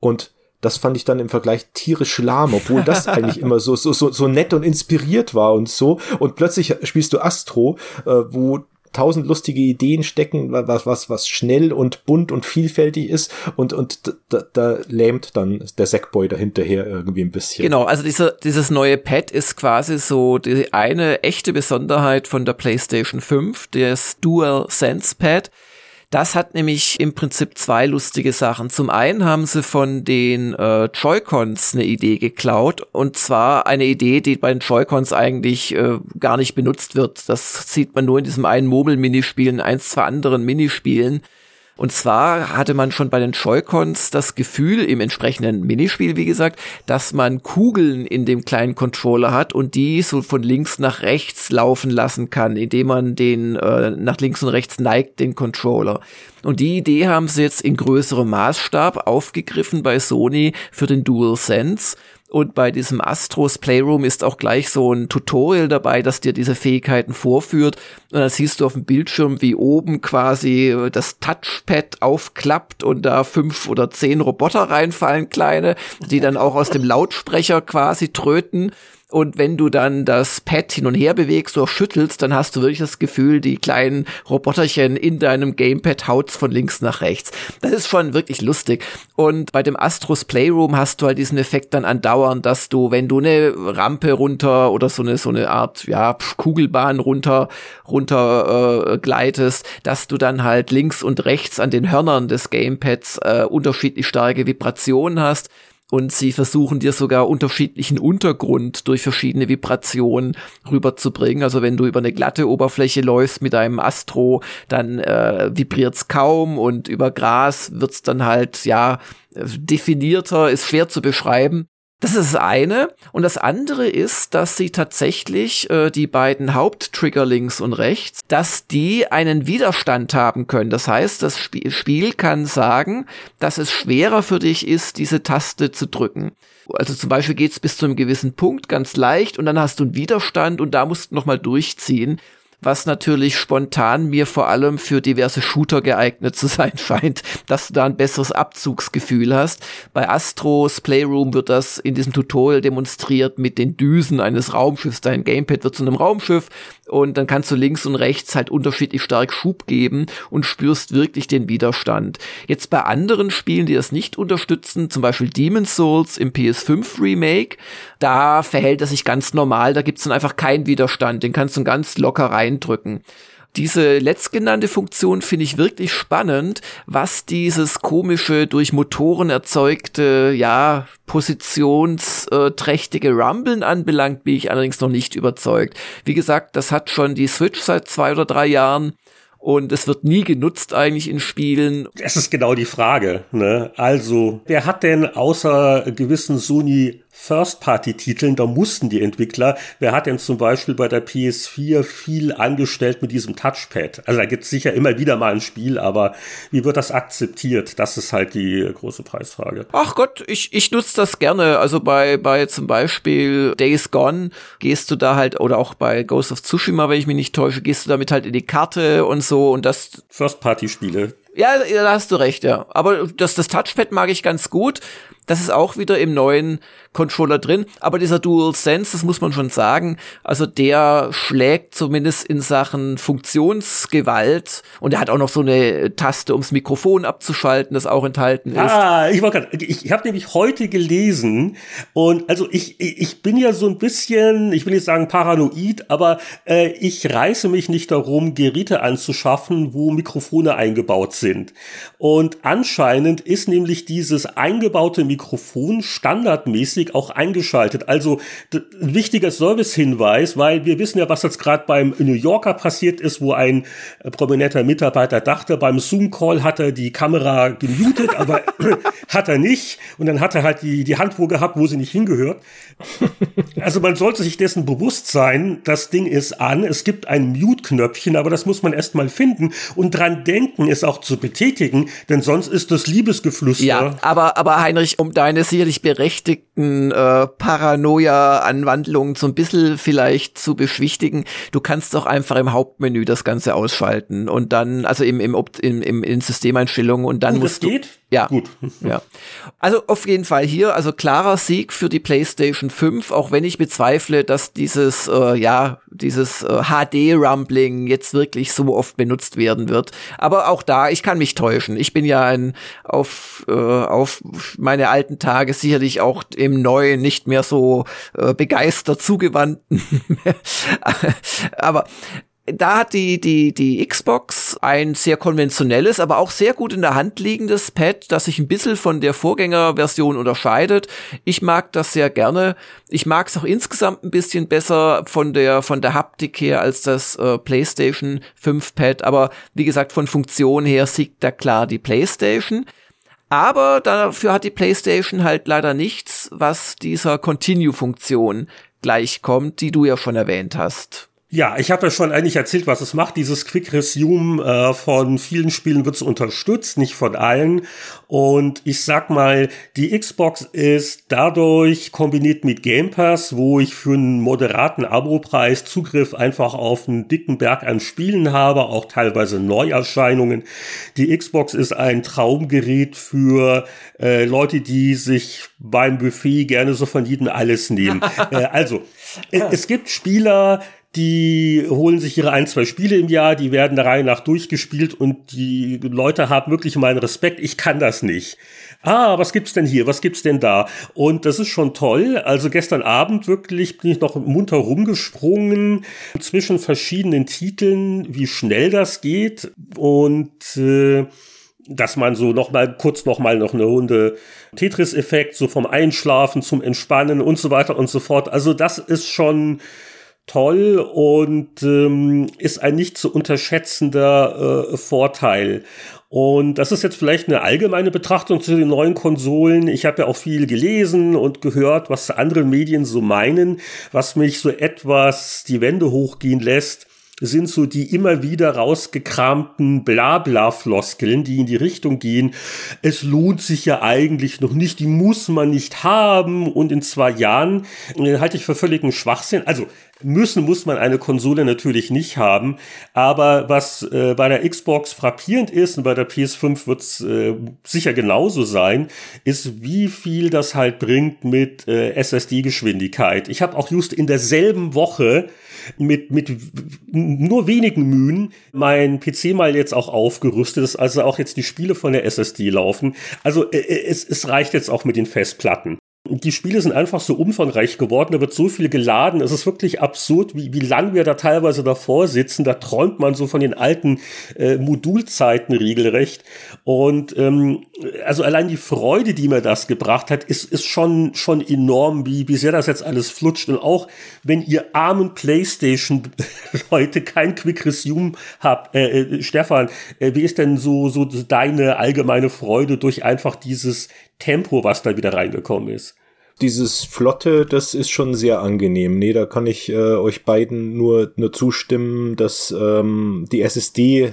und das fand ich dann im Vergleich tierisch lahm, obwohl das eigentlich immer so, so, so, so nett und inspiriert war und so. Und plötzlich spielst du Astro, äh, wo tausend lustige Ideen stecken, was, was, was schnell und bunt und vielfältig ist und, und da, da lähmt dann der Sackboy dahinterher irgendwie ein bisschen. Genau, also diese, dieses neue Pad ist quasi so die eine echte Besonderheit von der PlayStation 5, das Dual Sense Pad. Das hat nämlich im Prinzip zwei lustige Sachen. Zum einen haben sie von den äh, Joy-Cons eine Idee geklaut und zwar eine Idee, die bei den Joy-Cons eigentlich äh, gar nicht benutzt wird. Das sieht man nur in diesem einen Mobile-Minispielen, eins, zwei anderen Minispielen. Und zwar hatte man schon bei den Joy-Cons das Gefühl, im entsprechenden Minispiel, wie gesagt, dass man Kugeln in dem kleinen Controller hat und die so von links nach rechts laufen lassen kann, indem man den äh, nach links und rechts neigt, den Controller. Und die Idee haben sie jetzt in größerem Maßstab aufgegriffen bei Sony für den DualSense. Und bei diesem Astros Playroom ist auch gleich so ein Tutorial dabei, das dir diese Fähigkeiten vorführt. Und dann siehst du auf dem Bildschirm, wie oben quasi das Touchpad aufklappt und da fünf oder zehn Roboter reinfallen, kleine, die dann auch aus dem Lautsprecher quasi tröten. Und wenn du dann das Pad hin und her bewegst oder schüttelst, dann hast du wirklich das Gefühl, die kleinen Roboterchen in deinem Gamepad haut's von links nach rechts. Das ist schon wirklich lustig. Und bei dem Astros Playroom hast du halt diesen Effekt dann andauernd, dass du, wenn du eine Rampe runter oder so eine, so eine Art, ja, Kugelbahn runter, runter äh, gleitest, dass du dann halt links und rechts an den Hörnern des Gamepads äh, unterschiedlich starke Vibrationen hast und sie versuchen dir sogar unterschiedlichen Untergrund durch verschiedene Vibrationen rüberzubringen. Also wenn du über eine glatte Oberfläche läufst mit einem Astro, dann äh, vibriert's kaum und über Gras wird's dann halt ja definierter, ist schwer zu beschreiben. Das ist das eine. Und das andere ist, dass sie tatsächlich äh, die beiden Haupttrigger links und rechts, dass die einen Widerstand haben können. Das heißt, das Sp Spiel kann sagen, dass es schwerer für dich ist, diese Taste zu drücken. Also zum Beispiel geht's bis zu einem gewissen Punkt ganz leicht und dann hast du einen Widerstand und da musst du nochmal durchziehen was natürlich spontan mir vor allem für diverse Shooter geeignet zu sein scheint, dass du da ein besseres Abzugsgefühl hast. Bei Astros Playroom wird das in diesem Tutorial demonstriert mit den Düsen eines Raumschiffs. Dein Gamepad wird zu einem Raumschiff und dann kannst du links und rechts halt unterschiedlich stark Schub geben und spürst wirklich den Widerstand. Jetzt bei anderen Spielen, die das nicht unterstützen, zum Beispiel Demon's Souls im PS5 Remake, da verhält er sich ganz normal, da gibt's dann einfach keinen Widerstand, den kannst du ganz locker reindrücken. Diese letztgenannte Funktion finde ich wirklich spannend, was dieses komische durch Motoren erzeugte, ja, positionsträchtige Rumblen anbelangt, bin ich allerdings noch nicht überzeugt. Wie gesagt, das hat schon die Switch seit zwei oder drei Jahren und es wird nie genutzt eigentlich in Spielen. Das ist genau die Frage. Ne? Also, wer hat denn außer gewissen Sony First-Party-Titeln, da mussten die Entwickler, wer hat denn zum Beispiel bei der PS4 viel angestellt mit diesem Touchpad? Also da gibt es sicher immer wieder mal ein Spiel, aber wie wird das akzeptiert? Das ist halt die große Preisfrage. Ach Gott, ich, ich nutze das gerne. Also bei, bei zum Beispiel Days Gone gehst du da halt, oder auch bei Ghost of Tsushima, wenn ich mich nicht täusche, gehst du damit halt in die Karte und so und das. First-Party-Spiele. Ja, da hast du recht, ja. Aber das, das Touchpad mag ich ganz gut. Das ist auch wieder im neuen Controller drin. Aber dieser Dual Sense, das muss man schon sagen, also der schlägt zumindest in Sachen Funktionsgewalt und er hat auch noch so eine Taste, ums Mikrofon abzuschalten, das auch enthalten ist. Ah, ich war gerade, ich, habe nämlich heute gelesen und also ich, ich bin ja so ein bisschen, ich will nicht sagen paranoid, aber äh, ich reiße mich nicht darum, Geräte anzuschaffen, wo Mikrofone eingebaut sind. Und anscheinend ist nämlich dieses eingebaute Mikrofon standardmäßig auch eingeschaltet. Also ein wichtiger Servicehinweis, weil wir wissen ja, was jetzt gerade beim New Yorker passiert ist, wo ein äh, prominenter Mitarbeiter dachte, beim Zoom-Call hat er die Kamera gemutet, aber hat er nicht. Und dann hat er halt die, die Hand wo gehabt, wo sie nicht hingehört. Also man sollte sich dessen bewusst sein, das Ding ist an, es gibt ein Mute-Knöpfchen, aber das muss man erst mal finden und dran denken, es auch zu betätigen, denn sonst ist das Liebesgeflüster. Ja, aber, aber Heinrich, um deine sicherlich berechtigten äh, Paranoia-Anwandlungen so ein bisschen vielleicht zu beschwichtigen, du kannst doch einfach im Hauptmenü das Ganze ausschalten und dann, also im, im, im, im in Systemeinstellungen und dann Und musst das du. geht? Ja. Gut. Ja. Also auf jeden Fall hier, also klarer Sieg für die PlayStation 5, auch wenn ich bezweifle, dass dieses, äh, ja, dieses äh, HD-Rumbling jetzt wirklich so oft benutzt werden wird. Aber auch da, ich kann mich täuschen. Ich bin ja ein auf, äh, auf meine alten Tage sicherlich auch im Neuen nicht mehr so äh, begeistert zugewandten. Aber da hat die, die, die Xbox ein sehr konventionelles, aber auch sehr gut in der Hand liegendes Pad, das sich ein bisschen von der Vorgängerversion unterscheidet. Ich mag das sehr gerne. Ich mag es auch insgesamt ein bisschen besser von der, von der Haptik her als das äh, PlayStation 5 Pad. Aber wie gesagt, von Funktion her siegt da klar die PlayStation. Aber dafür hat die PlayStation halt leider nichts, was dieser Continue-Funktion gleichkommt, die du ja schon erwähnt hast. Ja, ich habe ja schon eigentlich erzählt, was es macht. Dieses Quick Resume äh, von vielen Spielen wird es unterstützt, nicht von allen. Und ich sag mal, die Xbox ist dadurch kombiniert mit Game Pass, wo ich für einen moderaten Abopreis Zugriff einfach auf einen dicken Berg an Spielen habe, auch teilweise Neuerscheinungen. Die Xbox ist ein Traumgerät für äh, Leute, die sich beim Buffet gerne so von jedem alles nehmen. äh, also, es gibt Spieler, die holen sich ihre ein, zwei Spiele im Jahr, die werden der Reihe nach durchgespielt und die Leute haben wirklich meinen Respekt. Ich kann das nicht. Ah, was gibt's denn hier? Was gibt's denn da? Und das ist schon toll. Also gestern Abend wirklich bin ich noch munter rumgesprungen zwischen verschiedenen Titeln, wie schnell das geht und äh, dass man so noch mal kurz noch mal noch eine Runde Tetris-Effekt so vom Einschlafen zum Entspannen und so weiter und so fort. Also das ist schon toll und ähm, ist ein nicht zu unterschätzender äh, Vorteil. Und das ist jetzt vielleicht eine allgemeine Betrachtung zu den neuen Konsolen. Ich habe ja auch viel gelesen und gehört, was andere Medien so meinen, was mich so etwas die Wände hochgehen lässt sind so die immer wieder rausgekramten Blabla-Floskeln, die in die Richtung gehen, es lohnt sich ja eigentlich noch nicht, die muss man nicht haben und in zwei Jahren äh, halte ich für völligen Schwachsinn. Also Müssen muss man eine Konsole natürlich nicht haben, aber was äh, bei der Xbox frappierend ist und bei der PS5 wird es äh, sicher genauso sein, ist, wie viel das halt bringt mit äh, SSD-Geschwindigkeit. Ich habe auch just in derselben Woche mit, mit nur wenigen Mühen mein PC mal jetzt auch aufgerüstet ist, also auch jetzt die Spiele von der SSD laufen. Also äh, äh, es, es reicht jetzt auch mit den Festplatten die Spiele sind einfach so umfangreich geworden, da wird so viel geladen, es ist wirklich absurd, wie, wie lang wir da teilweise davor sitzen, da träumt man so von den alten äh, Modulzeiten regelrecht. Und ähm, also allein die Freude, die mir das gebracht hat, ist, ist schon, schon enorm, wie, wie sehr das jetzt alles flutscht. Und auch wenn ihr armen Playstation-Leute kein Quick Resume habt, äh, äh, Stefan, äh, wie ist denn so, so deine allgemeine Freude durch einfach dieses Tempo, was da wieder reingekommen ist. Dieses Flotte, das ist schon sehr angenehm. Nee, da kann ich äh, euch beiden nur, nur zustimmen, dass ähm, die SSD,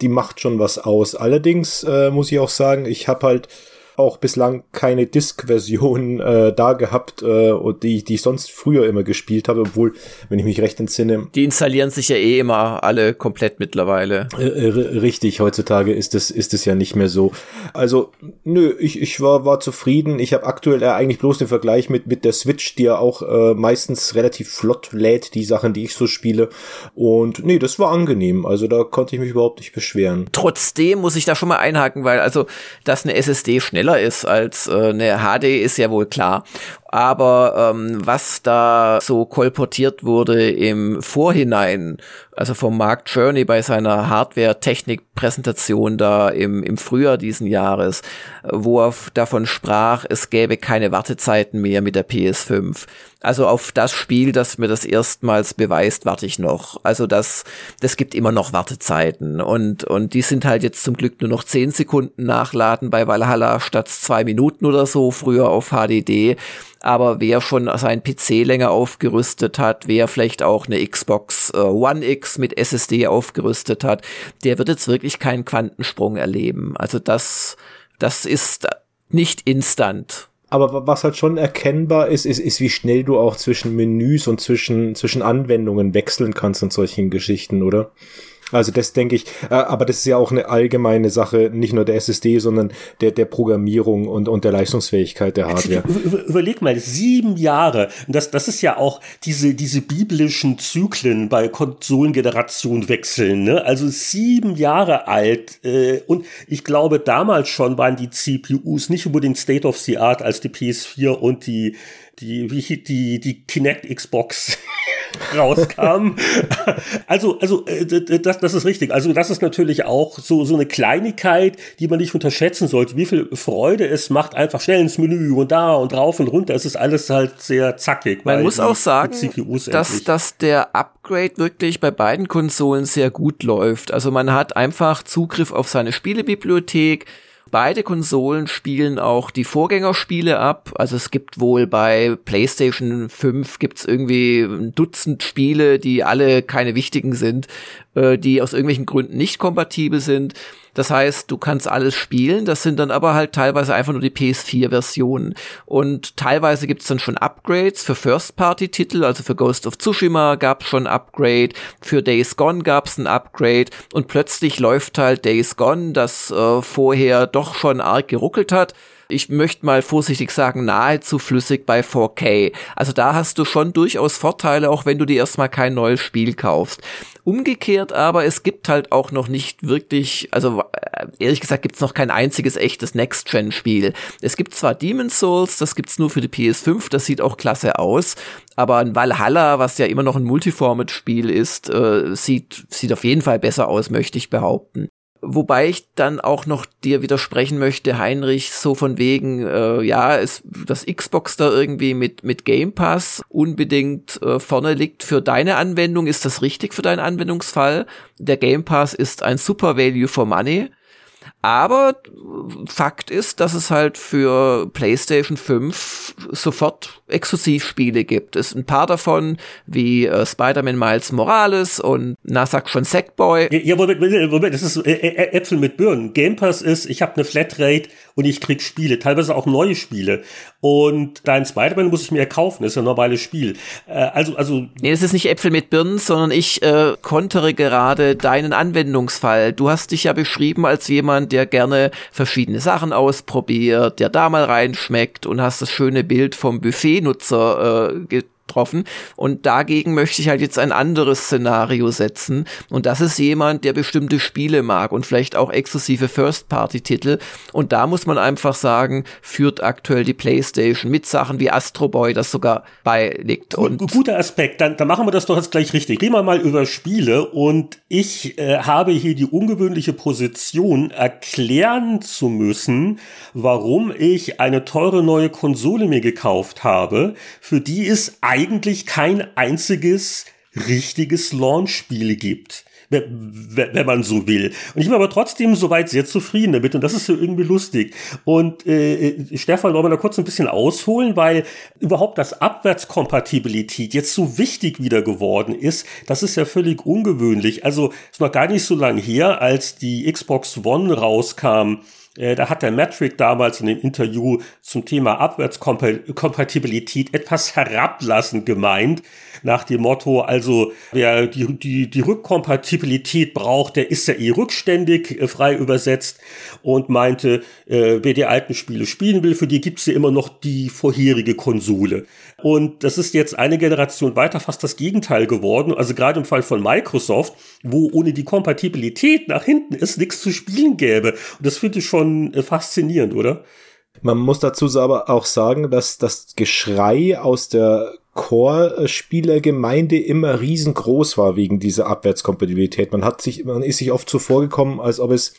die macht schon was aus. Allerdings äh, muss ich auch sagen, ich habe halt auch bislang keine Disk-Version äh, da gehabt, äh, die, die ich sonst früher immer gespielt habe, obwohl, wenn ich mich recht entsinne. Die installieren sich ja eh immer alle komplett mittlerweile. Äh, äh richtig, heutzutage ist es ist es ja nicht mehr so. Also, nö, ich, ich war, war zufrieden. Ich habe aktuell äh, eigentlich bloß den Vergleich mit, mit der Switch, die ja auch äh, meistens relativ flott lädt, die Sachen, die ich so spiele. Und nee, das war angenehm. Also da konnte ich mich überhaupt nicht beschweren. Trotzdem muss ich da schon mal einhaken, weil also, dass eine SSD schnell schneller ist als äh, eine HD, ist ja wohl klar aber ähm, was da so kolportiert wurde im Vorhinein, also vom Mark Journey bei seiner Hardware-Technik-Präsentation da im, im Frühjahr diesen Jahres, wo er davon sprach, es gäbe keine Wartezeiten mehr mit der PS5. Also auf das Spiel, das mir das erstmals beweist, warte ich noch. Also das, das gibt immer noch Wartezeiten und, und die sind halt jetzt zum Glück nur noch zehn Sekunden nachladen bei Valhalla statt zwei Minuten oder so, früher auf HDD aber wer schon sein PC länger aufgerüstet hat, wer vielleicht auch eine Xbox äh, One X mit SSD aufgerüstet hat, der wird jetzt wirklich keinen Quantensprung erleben. Also das, das ist nicht instant. Aber was halt schon erkennbar ist, ist, ist, wie schnell du auch zwischen Menüs und zwischen, zwischen Anwendungen wechseln kannst und solchen Geschichten, oder? Also das denke ich, äh, aber das ist ja auch eine allgemeine Sache, nicht nur der SSD, sondern der, der Programmierung und, und der Leistungsfähigkeit der Hardware. Überleg mal, sieben Jahre. Das, das ist ja auch diese, diese biblischen Zyklen bei Konsolengeneration wechseln. Ne? Also sieben Jahre alt. Äh, und ich glaube, damals schon waren die CPUs nicht unbedingt State of the Art als die PS4 und die die, wie die, die Kinect Xbox rauskam. also, also äh, das, das ist richtig. Also das ist natürlich auch so, so eine Kleinigkeit, die man nicht unterschätzen sollte. Wie viel Freude es macht, einfach schnell ins Menü und da und rauf und runter. Es ist alles halt sehr zackig. Man muss auch sagen, dass, dass der Upgrade wirklich bei beiden Konsolen sehr gut läuft. Also man hat einfach Zugriff auf seine Spielebibliothek beide Konsolen spielen auch die Vorgängerspiele ab. Also es gibt wohl bei PlayStation 5 gibt's irgendwie ein Dutzend Spiele, die alle keine wichtigen sind, äh, die aus irgendwelchen Gründen nicht kompatibel sind. Das heißt, du kannst alles spielen, das sind dann aber halt teilweise einfach nur die PS4-Versionen. Und teilweise gibt's dann schon Upgrades für First-Party-Titel, also für Ghost of Tsushima gab's schon Upgrade, für Days Gone gab's ein Upgrade. Und plötzlich läuft halt Days Gone, das äh, vorher doch schon arg geruckelt hat ich möchte mal vorsichtig sagen, nahezu flüssig bei 4K. Also da hast du schon durchaus Vorteile, auch wenn du dir erstmal kein neues Spiel kaufst. Umgekehrt aber, es gibt halt auch noch nicht wirklich, also äh, ehrlich gesagt gibt's noch kein einziges echtes Next-Gen-Spiel. Es gibt zwar Demon's Souls, das gibt's nur für die PS5, das sieht auch klasse aus, aber ein Valhalla, was ja immer noch ein Multiformat-Spiel ist, äh, sieht, sieht auf jeden Fall besser aus, möchte ich behaupten. Wobei ich dann auch noch dir widersprechen möchte, Heinrich, so von wegen, äh, ja, es, das Xbox da irgendwie mit, mit Game Pass unbedingt äh, vorne liegt für deine Anwendung. Ist das richtig für deinen Anwendungsfall? Der Game Pass ist ein super Value for Money. Aber Fakt ist, dass es halt für PlayStation 5 sofort Exklusivspiele gibt. Es ein paar davon, wie äh, Spider-Man Miles Morales und na schon Sackboy. Ja, Moment, Moment, das ist äh, äh, Äpfel mit Birnen. Game Pass ist, ich habe eine Flatrate und ich krieg Spiele, teilweise auch neue Spiele. Und dein Spider-Man muss ich mir kaufen, ist ein normales Spiel. Äh, also, also. Nee, es ist nicht Äpfel mit Birnen, sondern ich äh, kontere gerade deinen Anwendungsfall. Du hast dich ja beschrieben als jemand, der gerne verschiedene Sachen ausprobiert, der da mal reinschmeckt und hast das schöne Bild vom Buffetnutzer äh, getroffen. Und dagegen möchte ich halt jetzt ein anderes Szenario setzen. Und das ist jemand, der bestimmte Spiele mag und vielleicht auch exklusive First-Party-Titel. Und da muss man einfach sagen, führt aktuell die PlayStation mit Sachen wie Astro Boy das sogar beiliegt. Und Guter Aspekt, dann, dann machen wir das doch jetzt gleich richtig. Reden wir mal über Spiele und ich äh, habe hier die ungewöhnliche Position, erklären zu müssen, warum ich eine teure neue Konsole mir gekauft habe, für die es eigentlich kein einziges richtiges Launch-Spiel gibt wenn man so will. Und ich bin aber trotzdem soweit sehr zufrieden damit und das ist so irgendwie lustig. Und äh, Stefan, wollen wir da kurz ein bisschen ausholen, weil überhaupt das Abwärtskompatibilität jetzt so wichtig wieder geworden ist, das ist ja völlig ungewöhnlich. Also ist noch gar nicht so lange her, als die Xbox One rauskam da hat der Metric damals in dem Interview zum Thema Abwärtskompatibilität etwas herablassend gemeint, nach dem Motto, also wer die, die, die Rückkompatibilität braucht, der ist ja eh rückständig, äh, frei übersetzt, und meinte, äh, wer die alten Spiele spielen will, für die gibt's ja immer noch die vorherige Konsole. Und das ist jetzt eine Generation weiter fast das Gegenteil geworden. Also gerade im Fall von Microsoft, wo ohne die Kompatibilität nach hinten es nichts zu spielen gäbe. Und das finde ich schon äh, faszinierend, oder? Man muss dazu aber auch sagen, dass das Geschrei aus der Core-Spielergemeinde immer riesengroß war wegen dieser Abwärtskompatibilität. Man hat sich, man ist sich oft so vorgekommen, als ob es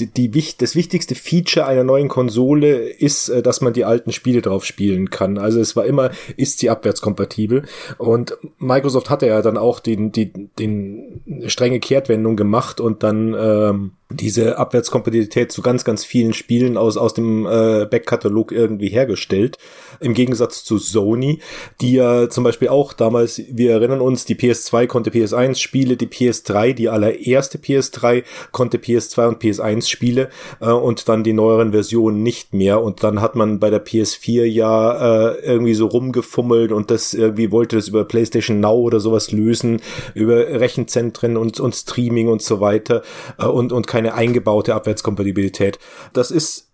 die, die, das wichtigste Feature einer neuen Konsole ist, äh, dass man die alten Spiele drauf spielen kann. Also es war immer, ist sie abwärtskompatibel. Und Microsoft hatte ja dann auch den, die, den strenge Kehrtwendung gemacht und dann ähm, diese Abwärtskompatibilität zu ganz, ganz vielen Spielen aus, aus dem äh, Backkatalog irgendwie hergestellt. Im Gegensatz zu Sony, die ja zum Beispiel auch damals, wir erinnern uns, die PS2 konnte PS1 Spiele, die PS3, die allererste PS3 konnte PS2 und PS1 Spiele äh, und dann die neueren Versionen nicht mehr. Und dann hat man bei der PS4 ja äh, irgendwie so rumgefummelt und das irgendwie wollte das über PlayStation Now oder sowas lösen, über Rechenzentren und, und Streaming und so weiter äh, und, und keine eingebaute Abwärtskompatibilität. Das ist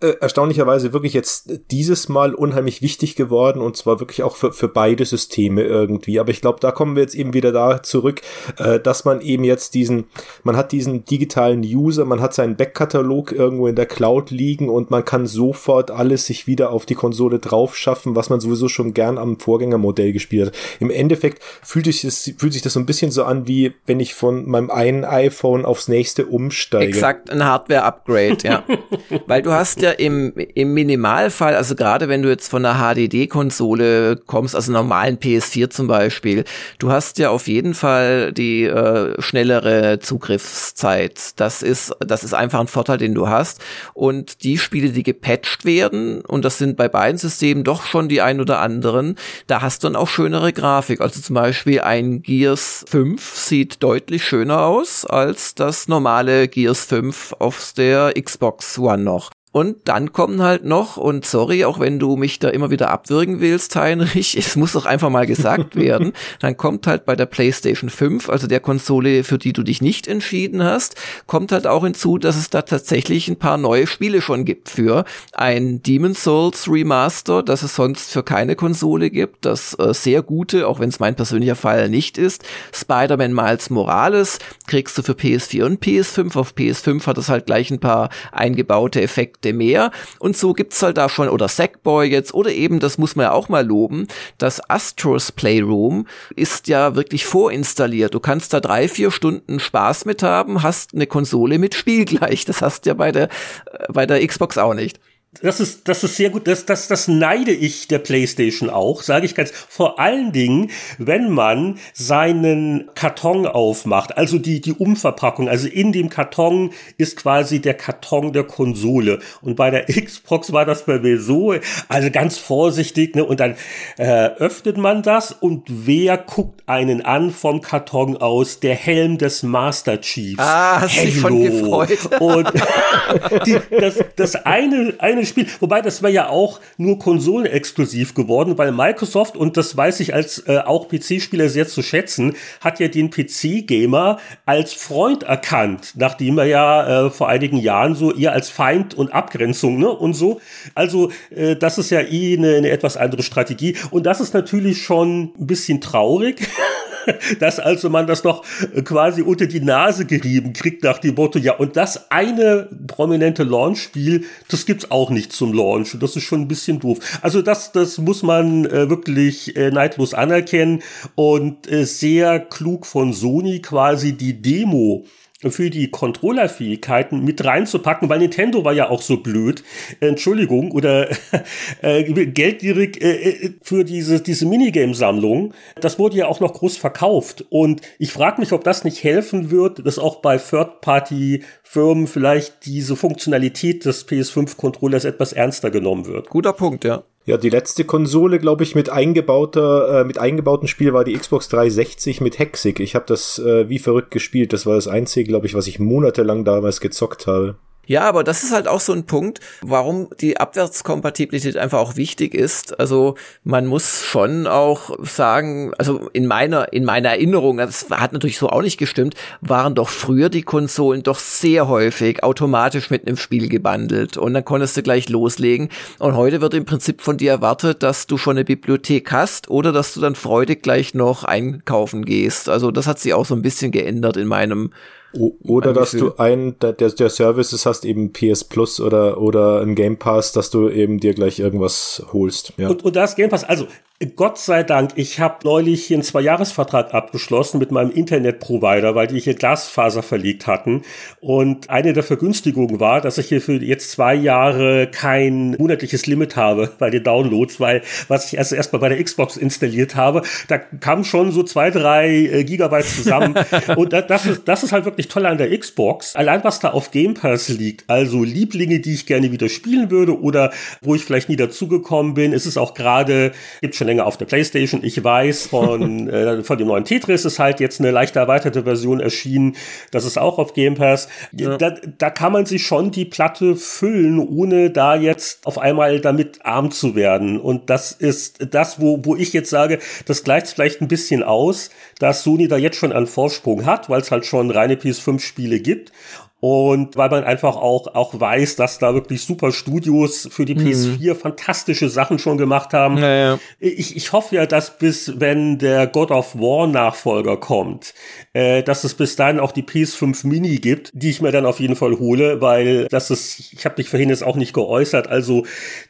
äh, erstaunlicherweise wirklich jetzt dieses Mal unheimlich wichtig geworden und zwar wirklich auch für, für beide Systeme irgendwie. Aber ich glaube, da kommen wir jetzt eben wieder da zurück, äh, dass man eben jetzt diesen, man hat diesen digitalen User, man hat seinen Backkatalog irgendwo in der Cloud liegen und man kann sofort alles sich wieder auf die Konsole drauf schaffen, was man sowieso schon gern am Vorgängermodell gespielt hat. Im Endeffekt fühlt sich das, fühlt sich das so ein bisschen so an, wie wenn ich von meinem einen iPhone aufs nächste umsteige. Exakt, ein Hardware-Upgrade, ja. Weil du hast ja im, im Minimalfall, also gerade wenn du jetzt von einer HDD-Konsole kommst, also normalen PS4 zum Beispiel, du hast ja auf jeden Fall die äh, schnellere Zugriffszeit. Das ist, das ist einfach ein Vorteil, den du hast. Und die Spiele, die gepatcht werden, und das sind bei beiden Systemen doch schon die ein oder anderen, da hast du dann auch schönere Grafik. Also zum Beispiel ein Gears 5 sieht deutlich schöner aus als das normale Gears 5 auf der Xbox One noch. Und dann kommen halt noch, und sorry, auch wenn du mich da immer wieder abwürgen willst, Heinrich, es muss doch einfach mal gesagt werden, dann kommt halt bei der PlayStation 5, also der Konsole, für die du dich nicht entschieden hast, kommt halt auch hinzu, dass es da tatsächlich ein paar neue Spiele schon gibt für ein Demon's Souls Remaster, das es sonst für keine Konsole gibt, das äh, sehr gute, auch wenn es mein persönlicher Fall nicht ist, Spider-Man Miles Morales kriegst du für PS4 und PS5, auf PS5 hat es halt gleich ein paar eingebaute Effekte Projekte mehr. Und so gibt's halt da schon, oder Sackboy jetzt, oder eben, das muss man ja auch mal loben, das Astros Playroom ist ja wirklich vorinstalliert. Du kannst da drei, vier Stunden Spaß mit haben, hast eine Konsole mit Spiel gleich. Das hast ja bei der, äh, bei der Xbox auch nicht. Das ist, das ist sehr gut. Das, das, das neide ich der PlayStation auch, sage ich ganz. Vor allen Dingen, wenn man seinen Karton aufmacht, also die, die Umverpackung. Also in dem Karton ist quasi der Karton der Konsole. Und bei der Xbox war das bei mir so, also ganz vorsichtig, ne? Und dann äh, öffnet man das und wer guckt einen an vom Karton aus? Der Helm des Master Chiefs. Ah, hast dich von gefreut. Und die, das, das eine, eine Spiel. Wobei, das war ja auch nur konsolenexklusiv geworden, weil Microsoft, und das weiß ich als äh, auch PC-Spieler sehr zu schätzen, hat ja den PC-Gamer als Freund erkannt, nachdem er ja äh, vor einigen Jahren so eher als Feind und Abgrenzung ne, und so. Also, äh, das ist ja eh eine, eine etwas andere Strategie. Und das ist natürlich schon ein bisschen traurig. dass also man das noch quasi unter die Nase gerieben kriegt nach dem Motto, ja, und das eine prominente Launch-Spiel, das gibt's auch nicht zum Launch. Das ist schon ein bisschen doof. Also das, das muss man äh, wirklich äh, neidlos anerkennen und äh, sehr klug von Sony quasi die Demo für die Controllerfähigkeiten mit reinzupacken, weil Nintendo war ja auch so blöd, Entschuldigung, oder äh, geldgierig äh, äh, für diese, diese Minigame-Sammlung. Das wurde ja auch noch groß verkauft. Und ich frage mich, ob das nicht helfen wird, dass auch bei Third-Party-Firmen vielleicht diese Funktionalität des PS5-Controllers etwas ernster genommen wird. Guter Punkt, ja. Ja, die letzte Konsole, glaube ich, mit eingebauter, äh, mit eingebautem Spiel war die Xbox 360 mit Hexig. Ich habe das äh, wie verrückt gespielt. Das war das einzige, glaube ich, was ich monatelang damals gezockt habe. Ja, aber das ist halt auch so ein Punkt, warum die Abwärtskompatibilität einfach auch wichtig ist. Also man muss schon auch sagen, also in meiner, in meiner Erinnerung, das hat natürlich so auch nicht gestimmt, waren doch früher die Konsolen doch sehr häufig automatisch mit einem Spiel gebundelt und dann konntest du gleich loslegen. Und heute wird im Prinzip von dir erwartet, dass du schon eine Bibliothek hast oder dass du dann freudig gleich noch einkaufen gehst. Also das hat sich auch so ein bisschen geändert in meinem oder dass du ein der, der Services hast, eben PS Plus oder, oder ein Game Pass, dass du eben dir gleich irgendwas holst. Ja. Und, und das Game Pass, also Gott sei Dank, ich habe neulich hier einen Zwei-Jahres-Vertrag abgeschlossen mit meinem Internetprovider, weil die hier Glasfaser verlegt hatten. Und eine der Vergünstigungen war, dass ich hier für jetzt zwei Jahre kein monatliches Limit habe bei den Downloads, weil was ich erst erstmal bei der Xbox installiert habe, da kamen schon so zwei, drei äh, Gigabyte zusammen. Und das ist, das ist halt wirklich toll an der Xbox. Allein was da auf Game Pass liegt, also Lieblinge, die ich gerne wieder spielen würde oder wo ich vielleicht nie dazugekommen bin, ist es auch gerade, gibt schon länger auf der Playstation. Ich weiß, von, äh, von dem neuen Tetris ist halt jetzt eine leicht erweiterte Version erschienen. Das ist auch auf Game Pass. Ja. Da, da kann man sich schon die Platte füllen, ohne da jetzt auf einmal damit arm zu werden. Und das ist das, wo, wo ich jetzt sage, das gleicht vielleicht ein bisschen aus, dass Sony da jetzt schon einen Vorsprung hat, weil es halt schon reine PS5-Spiele gibt Und weil man einfach auch, auch weiß, dass da wirklich super Studios für die mhm. PS4 fantastische Sachen schon gemacht haben. Naja. Ich, ich hoffe ja, dass bis, wenn der God of War Nachfolger kommt, äh, dass es bis dahin auch die PS5 Mini gibt, die ich mir dann auf jeden Fall hole, weil das ist, ich habe dich vorhin jetzt auch nicht geäußert, also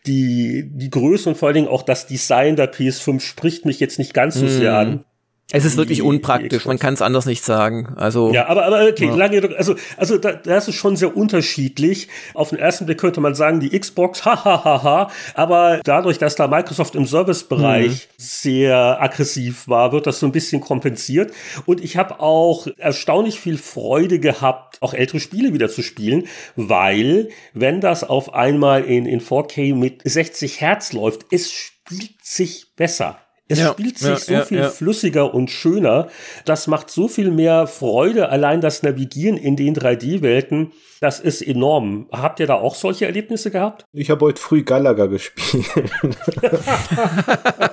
die, die Größe und vor allen Dingen auch das Design der PS5 spricht mich jetzt nicht ganz so mhm. sehr an. Es ist wirklich unpraktisch, man kann es anders nicht sagen. Also ja, aber aber okay, ja. lange also also da, das ist schon sehr unterschiedlich. Auf den ersten Blick könnte man sagen, die Xbox, hahaha, ha, ha, ha, aber dadurch, dass da Microsoft im Servicebereich mhm. sehr aggressiv war, wird das so ein bisschen kompensiert. Und ich habe auch erstaunlich viel Freude gehabt, auch ältere Spiele wieder zu spielen, weil wenn das auf einmal in in 4K mit 60 Hertz läuft, es spielt sich besser. Es ja, spielt sich ja, so ja, viel flüssiger und schöner. Das macht so viel mehr Freude. Allein das Navigieren in den 3D-Welten, das ist enorm. Habt ihr da auch solche Erlebnisse gehabt? Ich habe heute früh Galaga gespielt.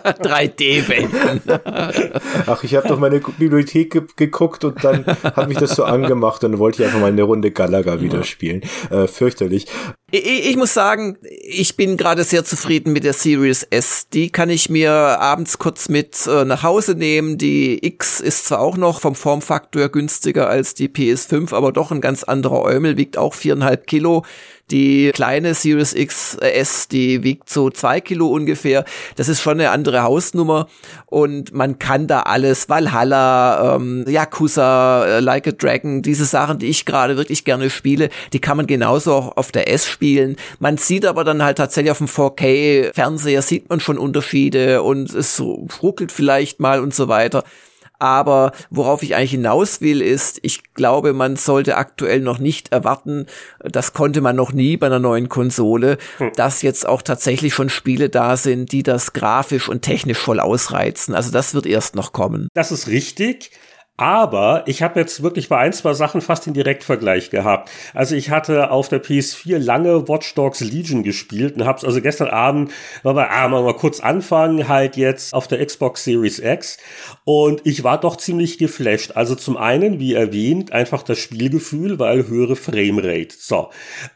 3D-Welten. Ach, ich habe doch meine Bibliothek ge geguckt und dann hat mich das so angemacht und dann wollte ich einfach mal eine Runde Galaga wieder spielen. Äh, fürchterlich. Ich, ich muss sagen, ich bin gerade sehr zufrieden mit der Series S. Die kann ich mir abends kurz mit äh, nach Hause nehmen. Die X ist zwar auch noch vom Formfaktor günstiger als die PS5, aber doch ein ganz anderer Eumel, wiegt auch viereinhalb Kilo. Die kleine Series X äh, die wiegt so zwei Kilo ungefähr. Das ist schon eine andere Hausnummer und man kann da alles, Valhalla, ähm, Yakuza, äh, Like a Dragon, diese Sachen, die ich gerade wirklich gerne spiele, die kann man genauso auch auf der S spielen. Man sieht aber dann halt tatsächlich auf dem 4K-Fernseher sieht man schon Unterschiede und es ruckelt vielleicht mal und so weiter. Aber worauf ich eigentlich hinaus will, ist, ich glaube, man sollte aktuell noch nicht erwarten, das konnte man noch nie bei einer neuen Konsole, hm. dass jetzt auch tatsächlich schon Spiele da sind, die das grafisch und technisch voll ausreizen. Also das wird erst noch kommen. Das ist richtig. Aber ich habe jetzt wirklich bei ein, zwei Sachen fast den Direktvergleich gehabt. Also ich hatte auf der PS4 lange Watch Dogs Legion gespielt und habe es also gestern Abend mal, ah, mal, mal kurz anfangen, halt jetzt auf der Xbox Series X. Und ich war doch ziemlich geflasht. Also zum einen, wie erwähnt, einfach das Spielgefühl, weil höhere Framerate. So.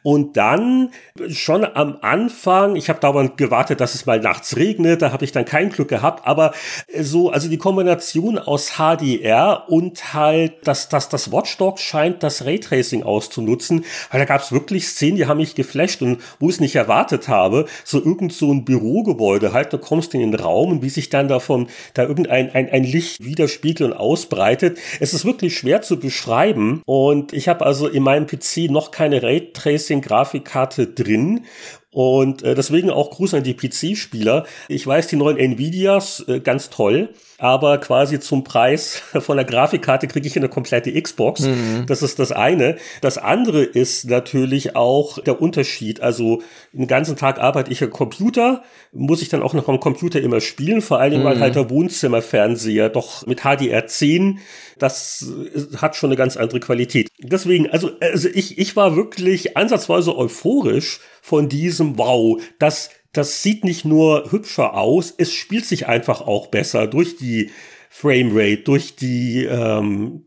Und dann schon am Anfang, ich habe dauernd gewartet, dass es mal nachts regnet, da habe ich dann kein Glück gehabt, aber so, also die Kombination aus HDR und halt, dass das, das Watchdog scheint das Raytracing auszunutzen, weil da gab es wirklich Szenen, die haben mich geflasht und wo ich es nicht erwartet habe, so irgend so ein Bürogebäude, halt, du kommst in den Raum und wie sich dann davon da irgendein ein, ein Licht widerspiegelt und ausbreitet. Es ist wirklich schwer zu beschreiben und ich habe also in meinem PC noch keine Raytracing-Grafikkarte drin und äh, deswegen auch Gruß an die PC-Spieler. Ich weiß, die neuen Nvidias, äh, ganz toll aber quasi zum Preis von der Grafikkarte kriege ich eine komplette Xbox. Mhm. Das ist das eine. Das andere ist natürlich auch der Unterschied. Also den ganzen Tag arbeite ich am Computer, muss ich dann auch noch am Computer immer spielen, vor allen Dingen, mhm. weil halt der Wohnzimmerfernseher doch mit HDR10 das hat schon eine ganz andere Qualität. Deswegen, also, also ich, ich war wirklich ansatzweise euphorisch von diesem Wow, das das sieht nicht nur hübscher aus, es spielt sich einfach auch besser durch die Framerate, durch die ähm,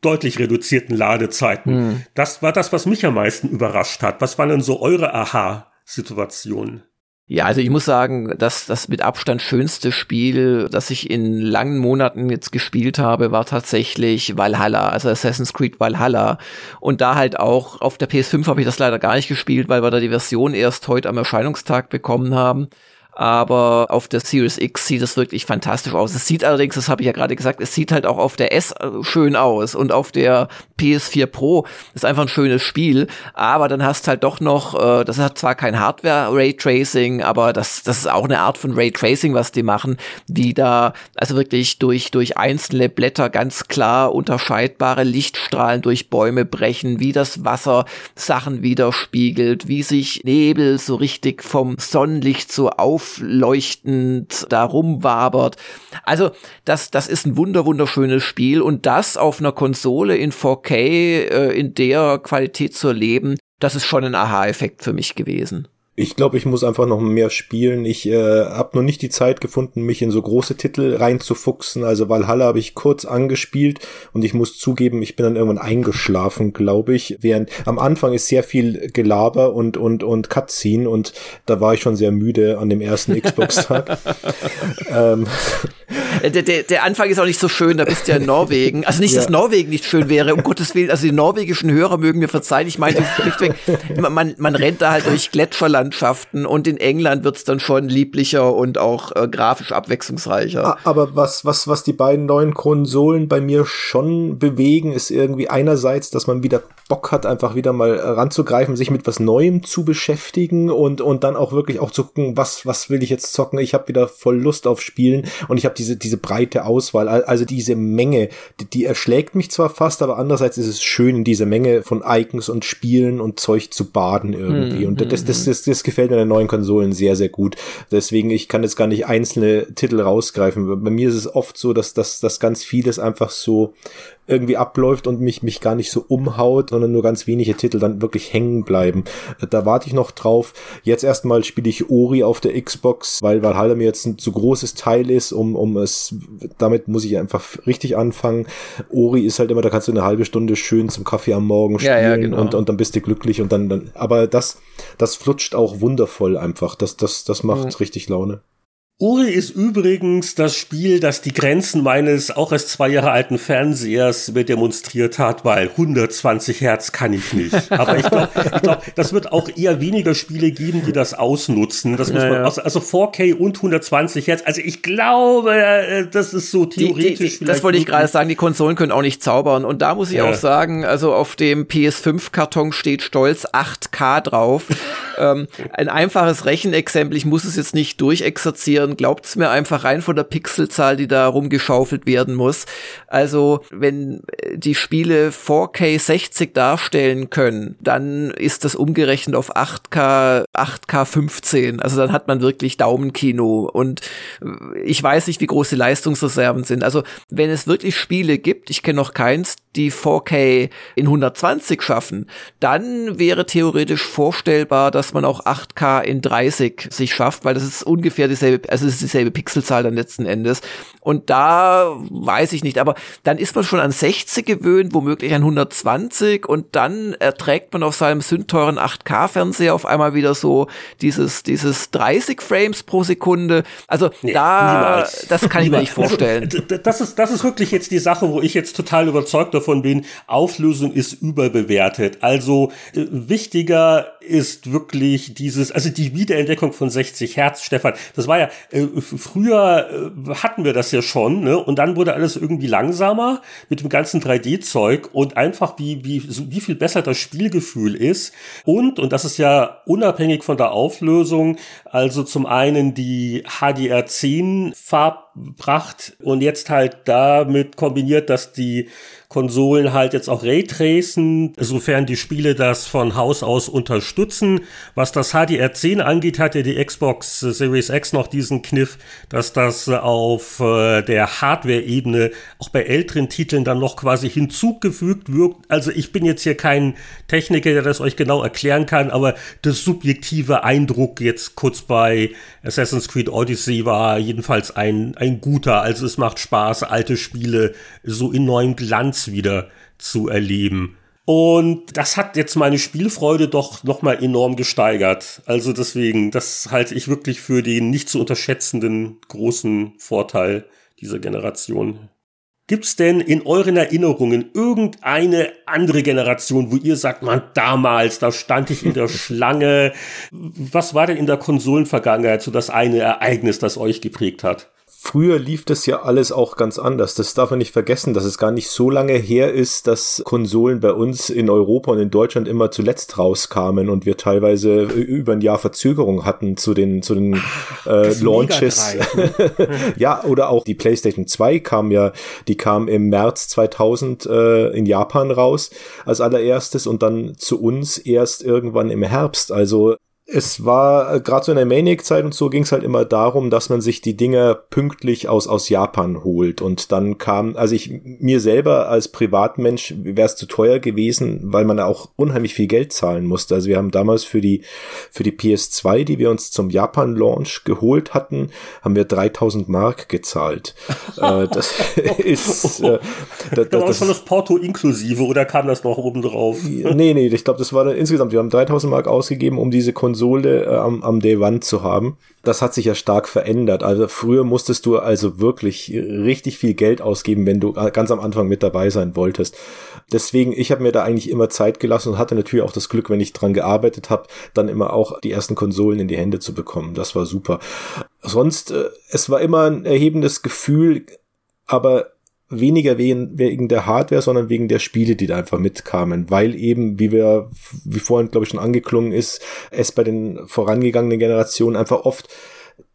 deutlich reduzierten Ladezeiten. Hm. Das war das, was mich am meisten überrascht hat. Was waren denn so eure Aha-Situationen? Ja, also ich muss sagen, dass das mit Abstand schönste Spiel, das ich in langen Monaten jetzt gespielt habe, war tatsächlich Valhalla, also Assassin's Creed Valhalla. Und da halt auch auf der PS5 habe ich das leider gar nicht gespielt, weil wir da die Version erst heute am Erscheinungstag bekommen haben aber auf der Series X sieht es wirklich fantastisch aus. Es sieht allerdings, das habe ich ja gerade gesagt, es sieht halt auch auf der S äh, schön aus und auf der PS4 Pro ist einfach ein schönes Spiel, aber dann hast halt doch noch, äh, das hat zwar kein Hardware Raytracing, aber das das ist auch eine Art von Raytracing, was die machen, wie da also wirklich durch durch einzelne Blätter ganz klar unterscheidbare Lichtstrahlen durch Bäume brechen, wie das Wasser Sachen widerspiegelt, wie sich Nebel so richtig vom Sonnenlicht so auf aufleuchtend da rumwabert. Also das, das ist ein wunder wunderschönes Spiel und das auf einer Konsole in 4K äh, in der Qualität zu erleben, das ist schon ein Aha-Effekt für mich gewesen. Ich glaube, ich muss einfach noch mehr spielen. Ich äh, habe noch nicht die Zeit gefunden, mich in so große Titel reinzufuchsen. Also Valhalla habe ich kurz angespielt und ich muss zugeben, ich bin dann irgendwann eingeschlafen, glaube ich. Während am Anfang ist sehr viel Gelaber und und und Cutscene und da war ich schon sehr müde an dem ersten Xbox-Tag. ähm. Der, der, der Anfang ist auch nicht so schön, da bist du ja in Norwegen. Also nicht, ja. dass Norwegen nicht schön wäre, um Gottes Willen. Also die norwegischen Hörer mögen mir verzeihen. Ich meine, man, man rennt da halt durch Gletscherland Landschaften und in England wird's dann schon lieblicher und auch äh, grafisch abwechslungsreicher. Aber was, was, was die beiden neuen Konsolen bei mir schon bewegen, ist irgendwie einerseits, dass man wieder Bock hat, einfach wieder mal ranzugreifen, sich mit was Neuem zu beschäftigen und, und dann auch wirklich auch zu gucken, was, was will ich jetzt zocken? Ich habe wieder voll Lust auf Spielen und ich habe diese, diese breite Auswahl, also diese Menge, die, die erschlägt mich zwar fast, aber andererseits ist es schön, in diese Menge von Icons und Spielen und Zeug zu baden irgendwie. Hm, und das, das, das, das gefällt mir in den neuen Konsolen sehr, sehr gut. Deswegen, ich kann jetzt gar nicht einzelne Titel rausgreifen. Bei mir ist es oft so, dass, dass, dass ganz vieles einfach so irgendwie abläuft und mich, mich gar nicht so umhaut, sondern nur ganz wenige Titel dann wirklich hängen bleiben. Da warte ich noch drauf. Jetzt erstmal spiele ich Ori auf der Xbox, weil Valhalla mir jetzt ein zu großes Teil ist, um, um es, damit muss ich einfach richtig anfangen. Ori ist halt immer, da kannst du eine halbe Stunde schön zum Kaffee am Morgen spielen ja, ja, genau. und, und dann bist du glücklich und dann, dann, aber das, das flutscht auch wundervoll einfach. Das, das, das macht mhm. richtig Laune. Uri ist übrigens das Spiel, das die Grenzen meines auch erst zwei Jahre alten Fernsehers mir demonstriert hat, weil 120 Hertz kann ich nicht. Aber ich glaube, glaub, das wird auch eher weniger Spiele geben, die das ausnutzen. Das muss ja, man, also, also 4K und 120 Hertz. Also ich glaube, äh, das ist so theoretisch. Die, die, das wollte ich gerade sagen, die Konsolen können auch nicht zaubern. Und da muss ich ja. auch sagen, also auf dem PS5-Karton steht stolz 8K drauf. ähm, ein einfaches Rechenexempel, ich muss es jetzt nicht durchexerzieren sondern glaubt's mir einfach rein von der Pixelzahl, die da rumgeschaufelt werden muss. Also, wenn äh, die Spiele 4K 60 darstellen können, dann ist das umgerechnet auf 8K, 8K 15. Also dann hat man wirklich Daumenkino. Und äh, ich weiß nicht, wie groß die Leistungsreserven sind. Also, wenn es wirklich Spiele gibt, ich kenne noch keins, die 4K in 120 schaffen, dann wäre theoretisch vorstellbar, dass man auch 8K in 30 sich schafft, weil das ist ungefähr dieselbe, also es ist dieselbe Pixelzahl dann letzten Endes. Und da weiß ich nicht, aber dann ist man schon an 60 gewöhnt, womöglich an 120 und dann erträgt man auf seinem sündteuren 8K-Fernseher auf einmal wieder so dieses, dieses 30 Frames pro Sekunde. Also nee, da, niemals. das kann ich mir nicht vorstellen. Also, das ist, das ist wirklich jetzt die Sache, wo ich jetzt total überzeugt davon bin. Auflösung ist überbewertet. Also äh, wichtiger ist wirklich dieses, also die Wiederentdeckung von 60 Hertz, Stefan. Das war ja, äh, früher äh, hatten wir das ja schon, ne? Und dann wurde alles irgendwie langsamer mit dem ganzen 3D-Zeug und einfach wie, wie, so, wie viel besser das Spielgefühl ist. Und, und das ist ja unabhängig von der Auflösung, also zum einen die HDR10 Farbpracht und jetzt halt damit kombiniert, dass die Konsolen halt jetzt auch Raytracen, sofern die Spiele das von Haus aus unterstützen. Was das HDR10 angeht, hat ja die Xbox Series X noch diesen Kniff, dass das auf äh, der Hardware-Ebene auch bei älteren Titeln dann noch quasi hinzugefügt wirkt. Also ich bin jetzt hier kein Techniker, der das euch genau erklären kann, aber das subjektive Eindruck jetzt kurz bei Assassin's Creed Odyssey war jedenfalls ein, ein guter. Also es macht Spaß, alte Spiele so in neuem Glanz wieder zu erleben. Und das hat jetzt meine Spielfreude doch nochmal enorm gesteigert. Also deswegen, das halte ich wirklich für den nicht zu unterschätzenden großen Vorteil dieser Generation. Gibt's denn in euren Erinnerungen irgendeine andere Generation, wo ihr sagt, man, damals, da stand ich in der Schlange. Was war denn in der Konsolenvergangenheit so das eine Ereignis, das euch geprägt hat? Früher lief das ja alles auch ganz anders. Das darf man nicht vergessen, dass es gar nicht so lange her ist, dass Konsolen bei uns in Europa und in Deutschland immer zuletzt rauskamen und wir teilweise über ein Jahr Verzögerung hatten zu den, zu den äh, Launches. ja, oder auch die PlayStation 2 kam ja, die kam im März 2000 äh, in Japan raus als allererstes und dann zu uns erst irgendwann im Herbst. Also es war äh, gerade so in der Maniac-Zeit und so ging es halt immer darum, dass man sich die Dinger pünktlich aus, aus Japan holt. Und dann kam, also ich mir selber als Privatmensch wäre es zu teuer gewesen, weil man auch unheimlich viel Geld zahlen musste. Also wir haben damals für die, für die PS2, die wir uns zum Japan-Launch geholt hatten, haben wir 3000 Mark gezahlt. äh, das ist, äh, das, das, das schon das Porto inklusive oder kam das noch oben drauf? nee, nee, ich glaube, das war dann insgesamt, wir haben 3000 Mark ausgegeben, um diese Konsole Konsole äh, am, am Day One zu haben. Das hat sich ja stark verändert. Also früher musstest du also wirklich richtig viel Geld ausgeben, wenn du ganz am Anfang mit dabei sein wolltest. Deswegen, ich habe mir da eigentlich immer Zeit gelassen und hatte natürlich auch das Glück, wenn ich dran gearbeitet habe, dann immer auch die ersten Konsolen in die Hände zu bekommen. Das war super. Sonst, äh, es war immer ein erhebendes Gefühl, aber weniger wegen, wegen der Hardware, sondern wegen der Spiele, die da einfach mitkamen, weil eben, wie wir, wie vorhin glaube ich schon angeklungen ist, es bei den vorangegangenen Generationen einfach oft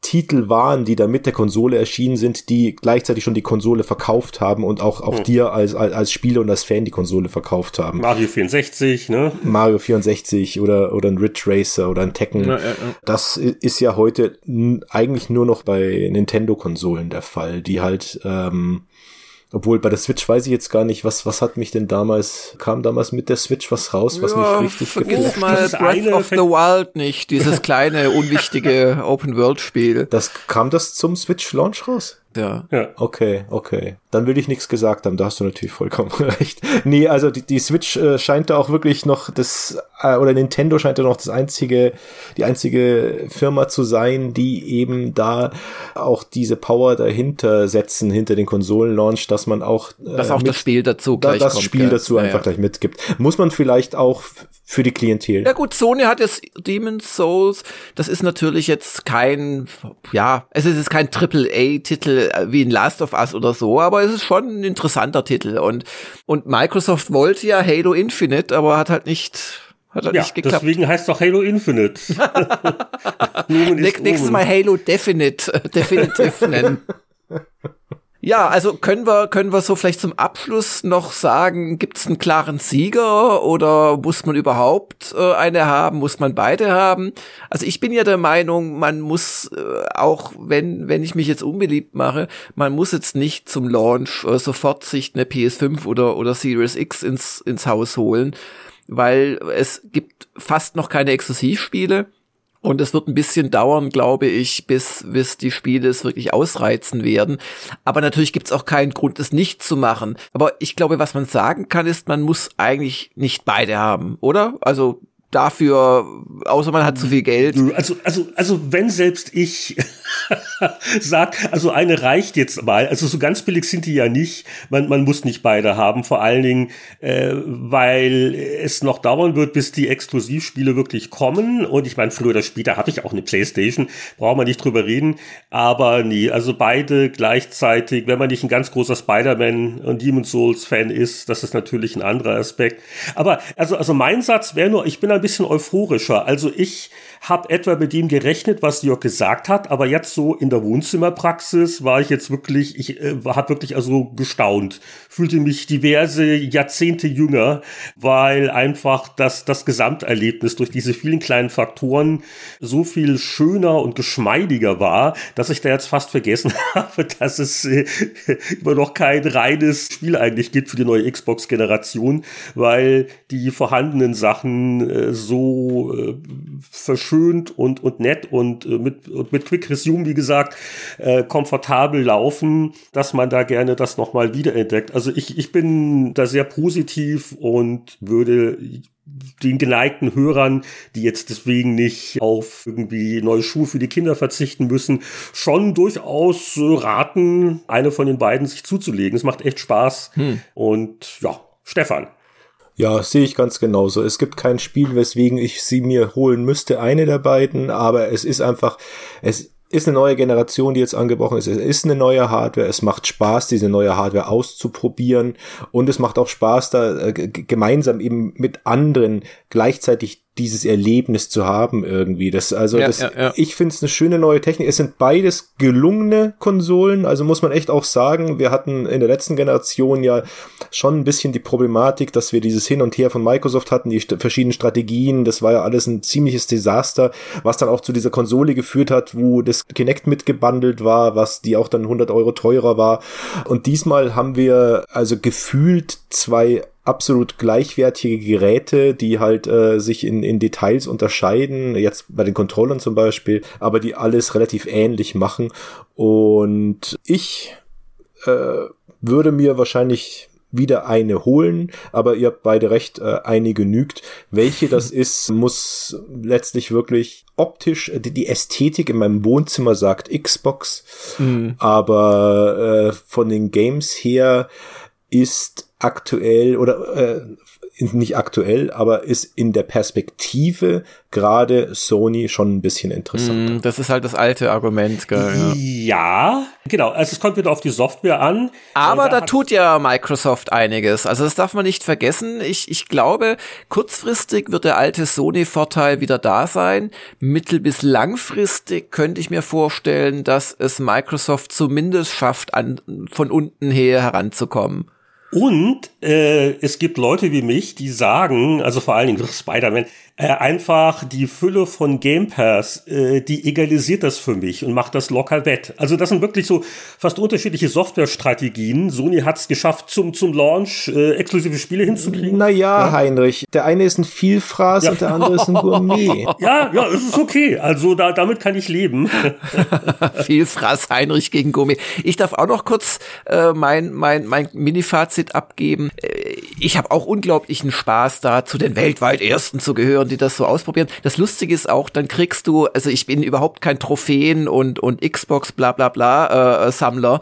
Titel waren, die da mit der Konsole erschienen sind, die gleichzeitig schon die Konsole verkauft haben und auch, auch hm. dir als, als, als Spieler und als Fan die Konsole verkauft haben. Mario 64, ne? Mario 64 oder, oder ein Ridge Racer oder ein Tekken. Ja, ja, ja. Das ist ja heute eigentlich nur noch bei Nintendo-Konsolen der Fall, die halt, ähm, obwohl bei der Switch weiß ich jetzt gar nicht, was, was hat mich denn damals, kam damals mit der Switch was raus, was ja, mich richtig vergisst mal Breath eine of the Wild nicht, dieses kleine, unwichtige Open-World-Spiel. Das, kam das zum Switch-Launch raus? Ja. ja. Okay, okay. Dann will ich nichts gesagt haben, da hast du natürlich vollkommen recht. Nee, also die, die Switch äh, scheint da auch wirklich noch das, äh, oder Nintendo scheint da noch das einzige, die einzige Firma zu sein, die eben da auch diese Power dahinter setzen, hinter den Konsolen-Launch, dass man auch. Äh, dass auch mit, das Spiel dazu gleich da, Das kommt, Spiel ja. dazu einfach ja, gleich mitgibt. Muss man vielleicht auch für die Klientel. Ja gut, Sony hat jetzt Demon's Souls, das ist natürlich jetzt kein, ja, es ist jetzt kein Triple-A-Titel äh, wie in Last of Us oder so, aber es ist schon ein interessanter Titel und, und Microsoft wollte ja Halo Infinite, aber hat halt nicht, hat halt ja, nicht geklappt. deswegen heißt doch Halo Infinite. Nächstes Mal Halo Definite, Definitive nennen. Ja, also können wir, können wir so vielleicht zum Abschluss noch sagen, gibt es einen klaren Sieger oder muss man überhaupt äh, eine haben, muss man beide haben? Also ich bin ja der Meinung, man muss äh, auch, wenn, wenn ich mich jetzt unbeliebt mache, man muss jetzt nicht zum Launch äh, sofort sich eine PS5 oder, oder Series X ins, ins Haus holen, weil es gibt fast noch keine Exklusivspiele. Und es wird ein bisschen dauern, glaube ich, bis, bis die Spiele es wirklich ausreizen werden. Aber natürlich gibt es auch keinen Grund, es nicht zu machen. Aber ich glaube, was man sagen kann, ist, man muss eigentlich nicht beide haben, oder? Also dafür, außer man hat zu viel Geld. Also, also, also wenn selbst ich sag, also eine reicht jetzt mal. Also so ganz billig sind die ja nicht. Man, man muss nicht beide haben, vor allen Dingen, äh, weil es noch dauern wird, bis die Exklusivspiele wirklich kommen. Und ich meine, früher oder später habe ich auch eine Playstation, braucht man nicht drüber reden. Aber nie, also beide gleichzeitig, wenn man nicht ein ganz großer Spider-Man und Demon's Souls Fan ist, das ist natürlich ein anderer Aspekt. Aber also, also mein Satz wäre nur, ich bin ein bisschen euphorischer. Also ich habe etwa mit dem gerechnet, was Jörg gesagt hat, aber jetzt so in der Wohnzimmerpraxis war ich jetzt wirklich, ich äh, habe wirklich also gestaunt, fühlte mich diverse Jahrzehnte jünger, weil einfach das, das Gesamterlebnis durch diese vielen kleinen Faktoren so viel schöner und geschmeidiger war, dass ich da jetzt fast vergessen habe, dass es äh, immer noch kein reines Spiel eigentlich gibt für die neue Xbox-Generation, weil die vorhandenen Sachen äh, so äh, verschönt und, und nett und äh, mit, und mit Quick Resume, wie gesagt, äh, komfortabel laufen, dass man da gerne das nochmal wiederentdeckt. Also ich, ich bin da sehr positiv und würde den geneigten Hörern, die jetzt deswegen nicht auf irgendwie neue Schuhe für die Kinder verzichten müssen, schon durchaus raten, eine von den beiden sich zuzulegen. Es macht echt Spaß. Hm. Und ja, Stefan. Ja, sehe ich ganz genauso. Es gibt kein Spiel, weswegen ich sie mir holen müsste, eine der beiden, aber es ist einfach, es ist eine neue Generation, die jetzt angebrochen ist. Es ist eine neue Hardware. Es macht Spaß, diese neue Hardware auszuprobieren. Und es macht auch Spaß, da äh, gemeinsam eben mit anderen gleichzeitig dieses Erlebnis zu haben irgendwie. Das, also Ja, das, ja, ja. ich finde es eine schöne neue Technik. Es sind beides gelungene Konsolen, also muss man echt auch sagen, wir hatten in der letzten Generation ja schon ein bisschen die Problematik, dass wir dieses Hin und Her von Microsoft hatten, die st verschiedenen Strategien, das war ja alles ein ziemliches Desaster, was dann auch zu dieser Konsole geführt hat, wo das Kinect mitgebundelt war, was die auch dann 100 Euro teurer war. Und diesmal haben wir also gefühlt zwei absolut gleichwertige Geräte, die halt äh, sich in, in Details unterscheiden, jetzt bei den Controllern zum Beispiel, aber die alles relativ ähnlich machen. Und ich äh, würde mir wahrscheinlich wieder eine holen, aber ihr habt beide recht, äh, eine genügt. Welche das ist, muss letztlich wirklich optisch, die, die Ästhetik in meinem Wohnzimmer sagt Xbox, aber äh, von den Games her ist aktuell oder äh, nicht aktuell, aber ist in der Perspektive gerade Sony schon ein bisschen interessanter. Mm, Das ist halt das alte Argument, gell, ja. Ja, genau. Also es kommt wieder auf die Software an. Aber Äh, da hat- tut ja Microsoft einiges. Also das darf man nicht vergessen. Ich, ich glaube, kurzfristig wird der alte Sony-Vorteil wieder da sein. Mittel- bis langfristig könnte ich mir vorstellen, dass es Microsoft zumindest schafft, an, von unten her heranzukommen. Und äh, es gibt Leute wie mich, die sagen, also vor allen Dingen Spider-Man, äh, einfach die Fülle von Game Pass, äh, die egalisiert das für mich und macht das locker wett. Also das sind wirklich so fast unterschiedliche Softwarestrategien. Sony hat es geschafft, zum, zum Launch äh, exklusive Spiele hinzukriegen. Naja, Heinrich, der eine ist ein Vielfraß Ja. und der andere ist ein Gourmet. Ja, ja, es ist okay. Also da, damit kann ich leben. Viel Fraß Heinrich gegen Gummi. Ich darf auch noch kurz äh, mein, mein, mein Mini-Fazit abgeben. Äh, ich habe auch unglaublichen Spaß da, zu den weltweit Ersten zu gehören, die das so ausprobieren. Das Lustige ist auch, dann kriegst du, also ich bin überhaupt kein Trophäen und, und Xbox bla bla bla äh, Sammler.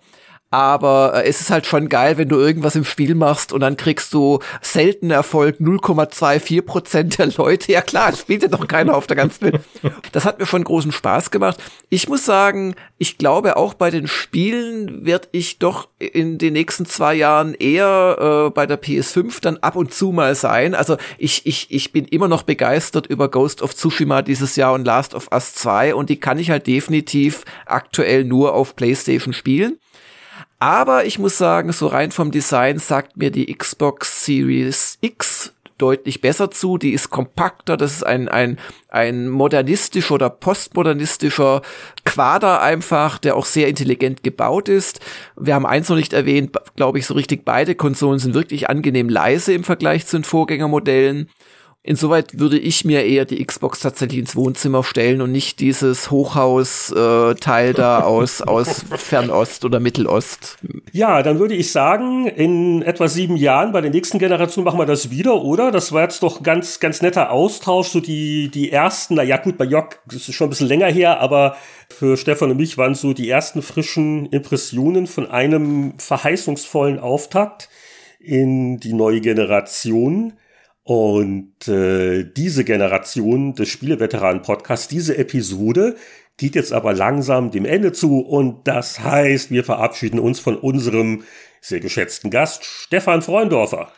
Aber äh, es ist halt schon geil, wenn du irgendwas im Spiel machst und dann kriegst du selten Erfolg 0,24 Prozent der Leute. Ja klar, es spielt ja doch keiner auf der ganzen Welt. Das hat mir schon großen Spaß gemacht. Ich muss sagen, ich glaube auch bei den Spielen werde ich doch in den nächsten zwei Jahren eher äh, bei der PS5 dann ab und zu mal sein. Also ich, ich, ich bin immer noch begeistert über Ghost of Tsushima dieses Jahr und Last of Us 2 und die kann ich halt definitiv aktuell nur auf PlayStation spielen. Aber ich muss sagen, so rein vom Design sagt mir die Xbox Series X deutlich besser zu. Die ist kompakter, das ist ein, ein, ein modernistischer oder postmodernistischer Quader einfach, der auch sehr intelligent gebaut ist. Wir haben eins noch nicht erwähnt, glaube ich, so richtig beide Konsolen sind wirklich angenehm leise im Vergleich zu den Vorgängermodellen. Insoweit würde ich mir eher die Xbox tatsächlich ins Wohnzimmer stellen und nicht dieses Hochhaus-Teil äh, da aus, aus Fernost oder Mittelost. Ja, dann würde ich sagen, in etwa sieben Jahren bei der nächsten Generation machen wir das wieder, oder? Das war jetzt doch ganz, ganz netter Austausch. So die, die ersten, na ja, gut, bei Jock, das ist schon ein bisschen länger her, aber für Stefan und mich waren so die ersten frischen Impressionen von einem verheißungsvollen Auftakt in die neue Generation. Und äh, diese Generation des Spieleveteranen-Podcasts, diese Episode, geht jetzt aber langsam dem Ende zu. Und das heißt, wir verabschieden uns von unserem sehr geschätzten Gast, Stefan Freundorfer.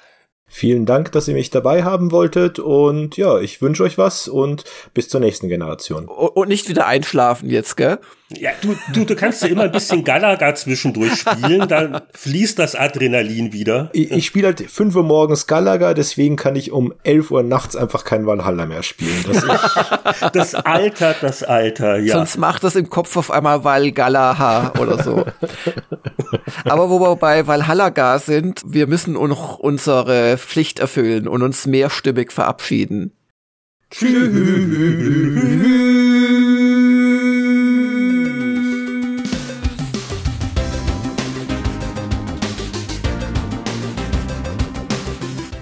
Vielen Dank, dass ihr mich dabei haben wolltet und ja, ich wünsche euch was und bis zur nächsten Generation. Und nicht wieder einschlafen jetzt, gell? Ja, du, du, du kannst ja immer ein bisschen Galaga zwischendurch spielen, dann fließt das Adrenalin wieder. Ich, ich spiele halt 5 Uhr morgens Galaga, deswegen kann ich um 11 Uhr nachts einfach kein Valhalla mehr spielen. Das ist, Das Alter, das Alter, ja. Sonst macht das im Kopf auf einmal Valgallaha oder so. Aber wo wir bei Valhallaga sind, wir müssen noch unsere Pflicht erfüllen und uns mehrstimmig verabschieden.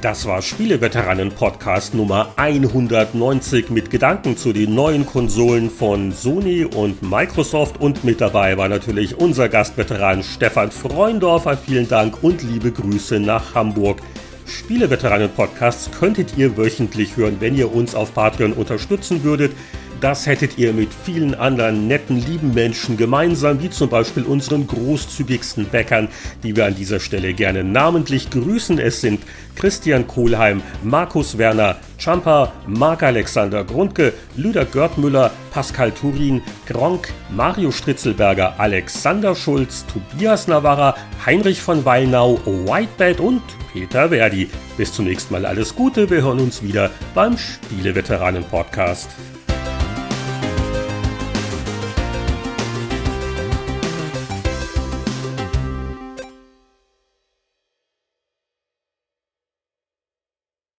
Das war Spieleveteranen-Podcast Nummer 190 mit Gedanken zu den neuen Konsolen von Sony und Microsoft. Und mit dabei war natürlich unser Gastveteran Stefan Freundorfer. Vielen Dank und liebe Grüße nach Hamburg. Spieleveteranen-Podcasts könntet ihr wöchentlich hören, wenn ihr uns auf Patreon unterstützen würdet. Das hättet ihr mit vielen anderen netten, lieben Menschen gemeinsam, wie zum Beispiel unseren großzügigsten Bäckern, die wir an dieser Stelle gerne namentlich grüßen. Es sind Christian Kohlheim, Markus Werner, Champa, Marc-Alexander Grundke, Lüder Görtmüller, Pascal Turin, Gronk, Mario Stritzelberger, Alexander Schulz, Tobias Navarra, Heinrich von Wallnau, Whitebait und Peter Verdi. Bis zum nächsten Mal alles Gute, wir hören uns wieder beim Spieleveteranen-Podcast.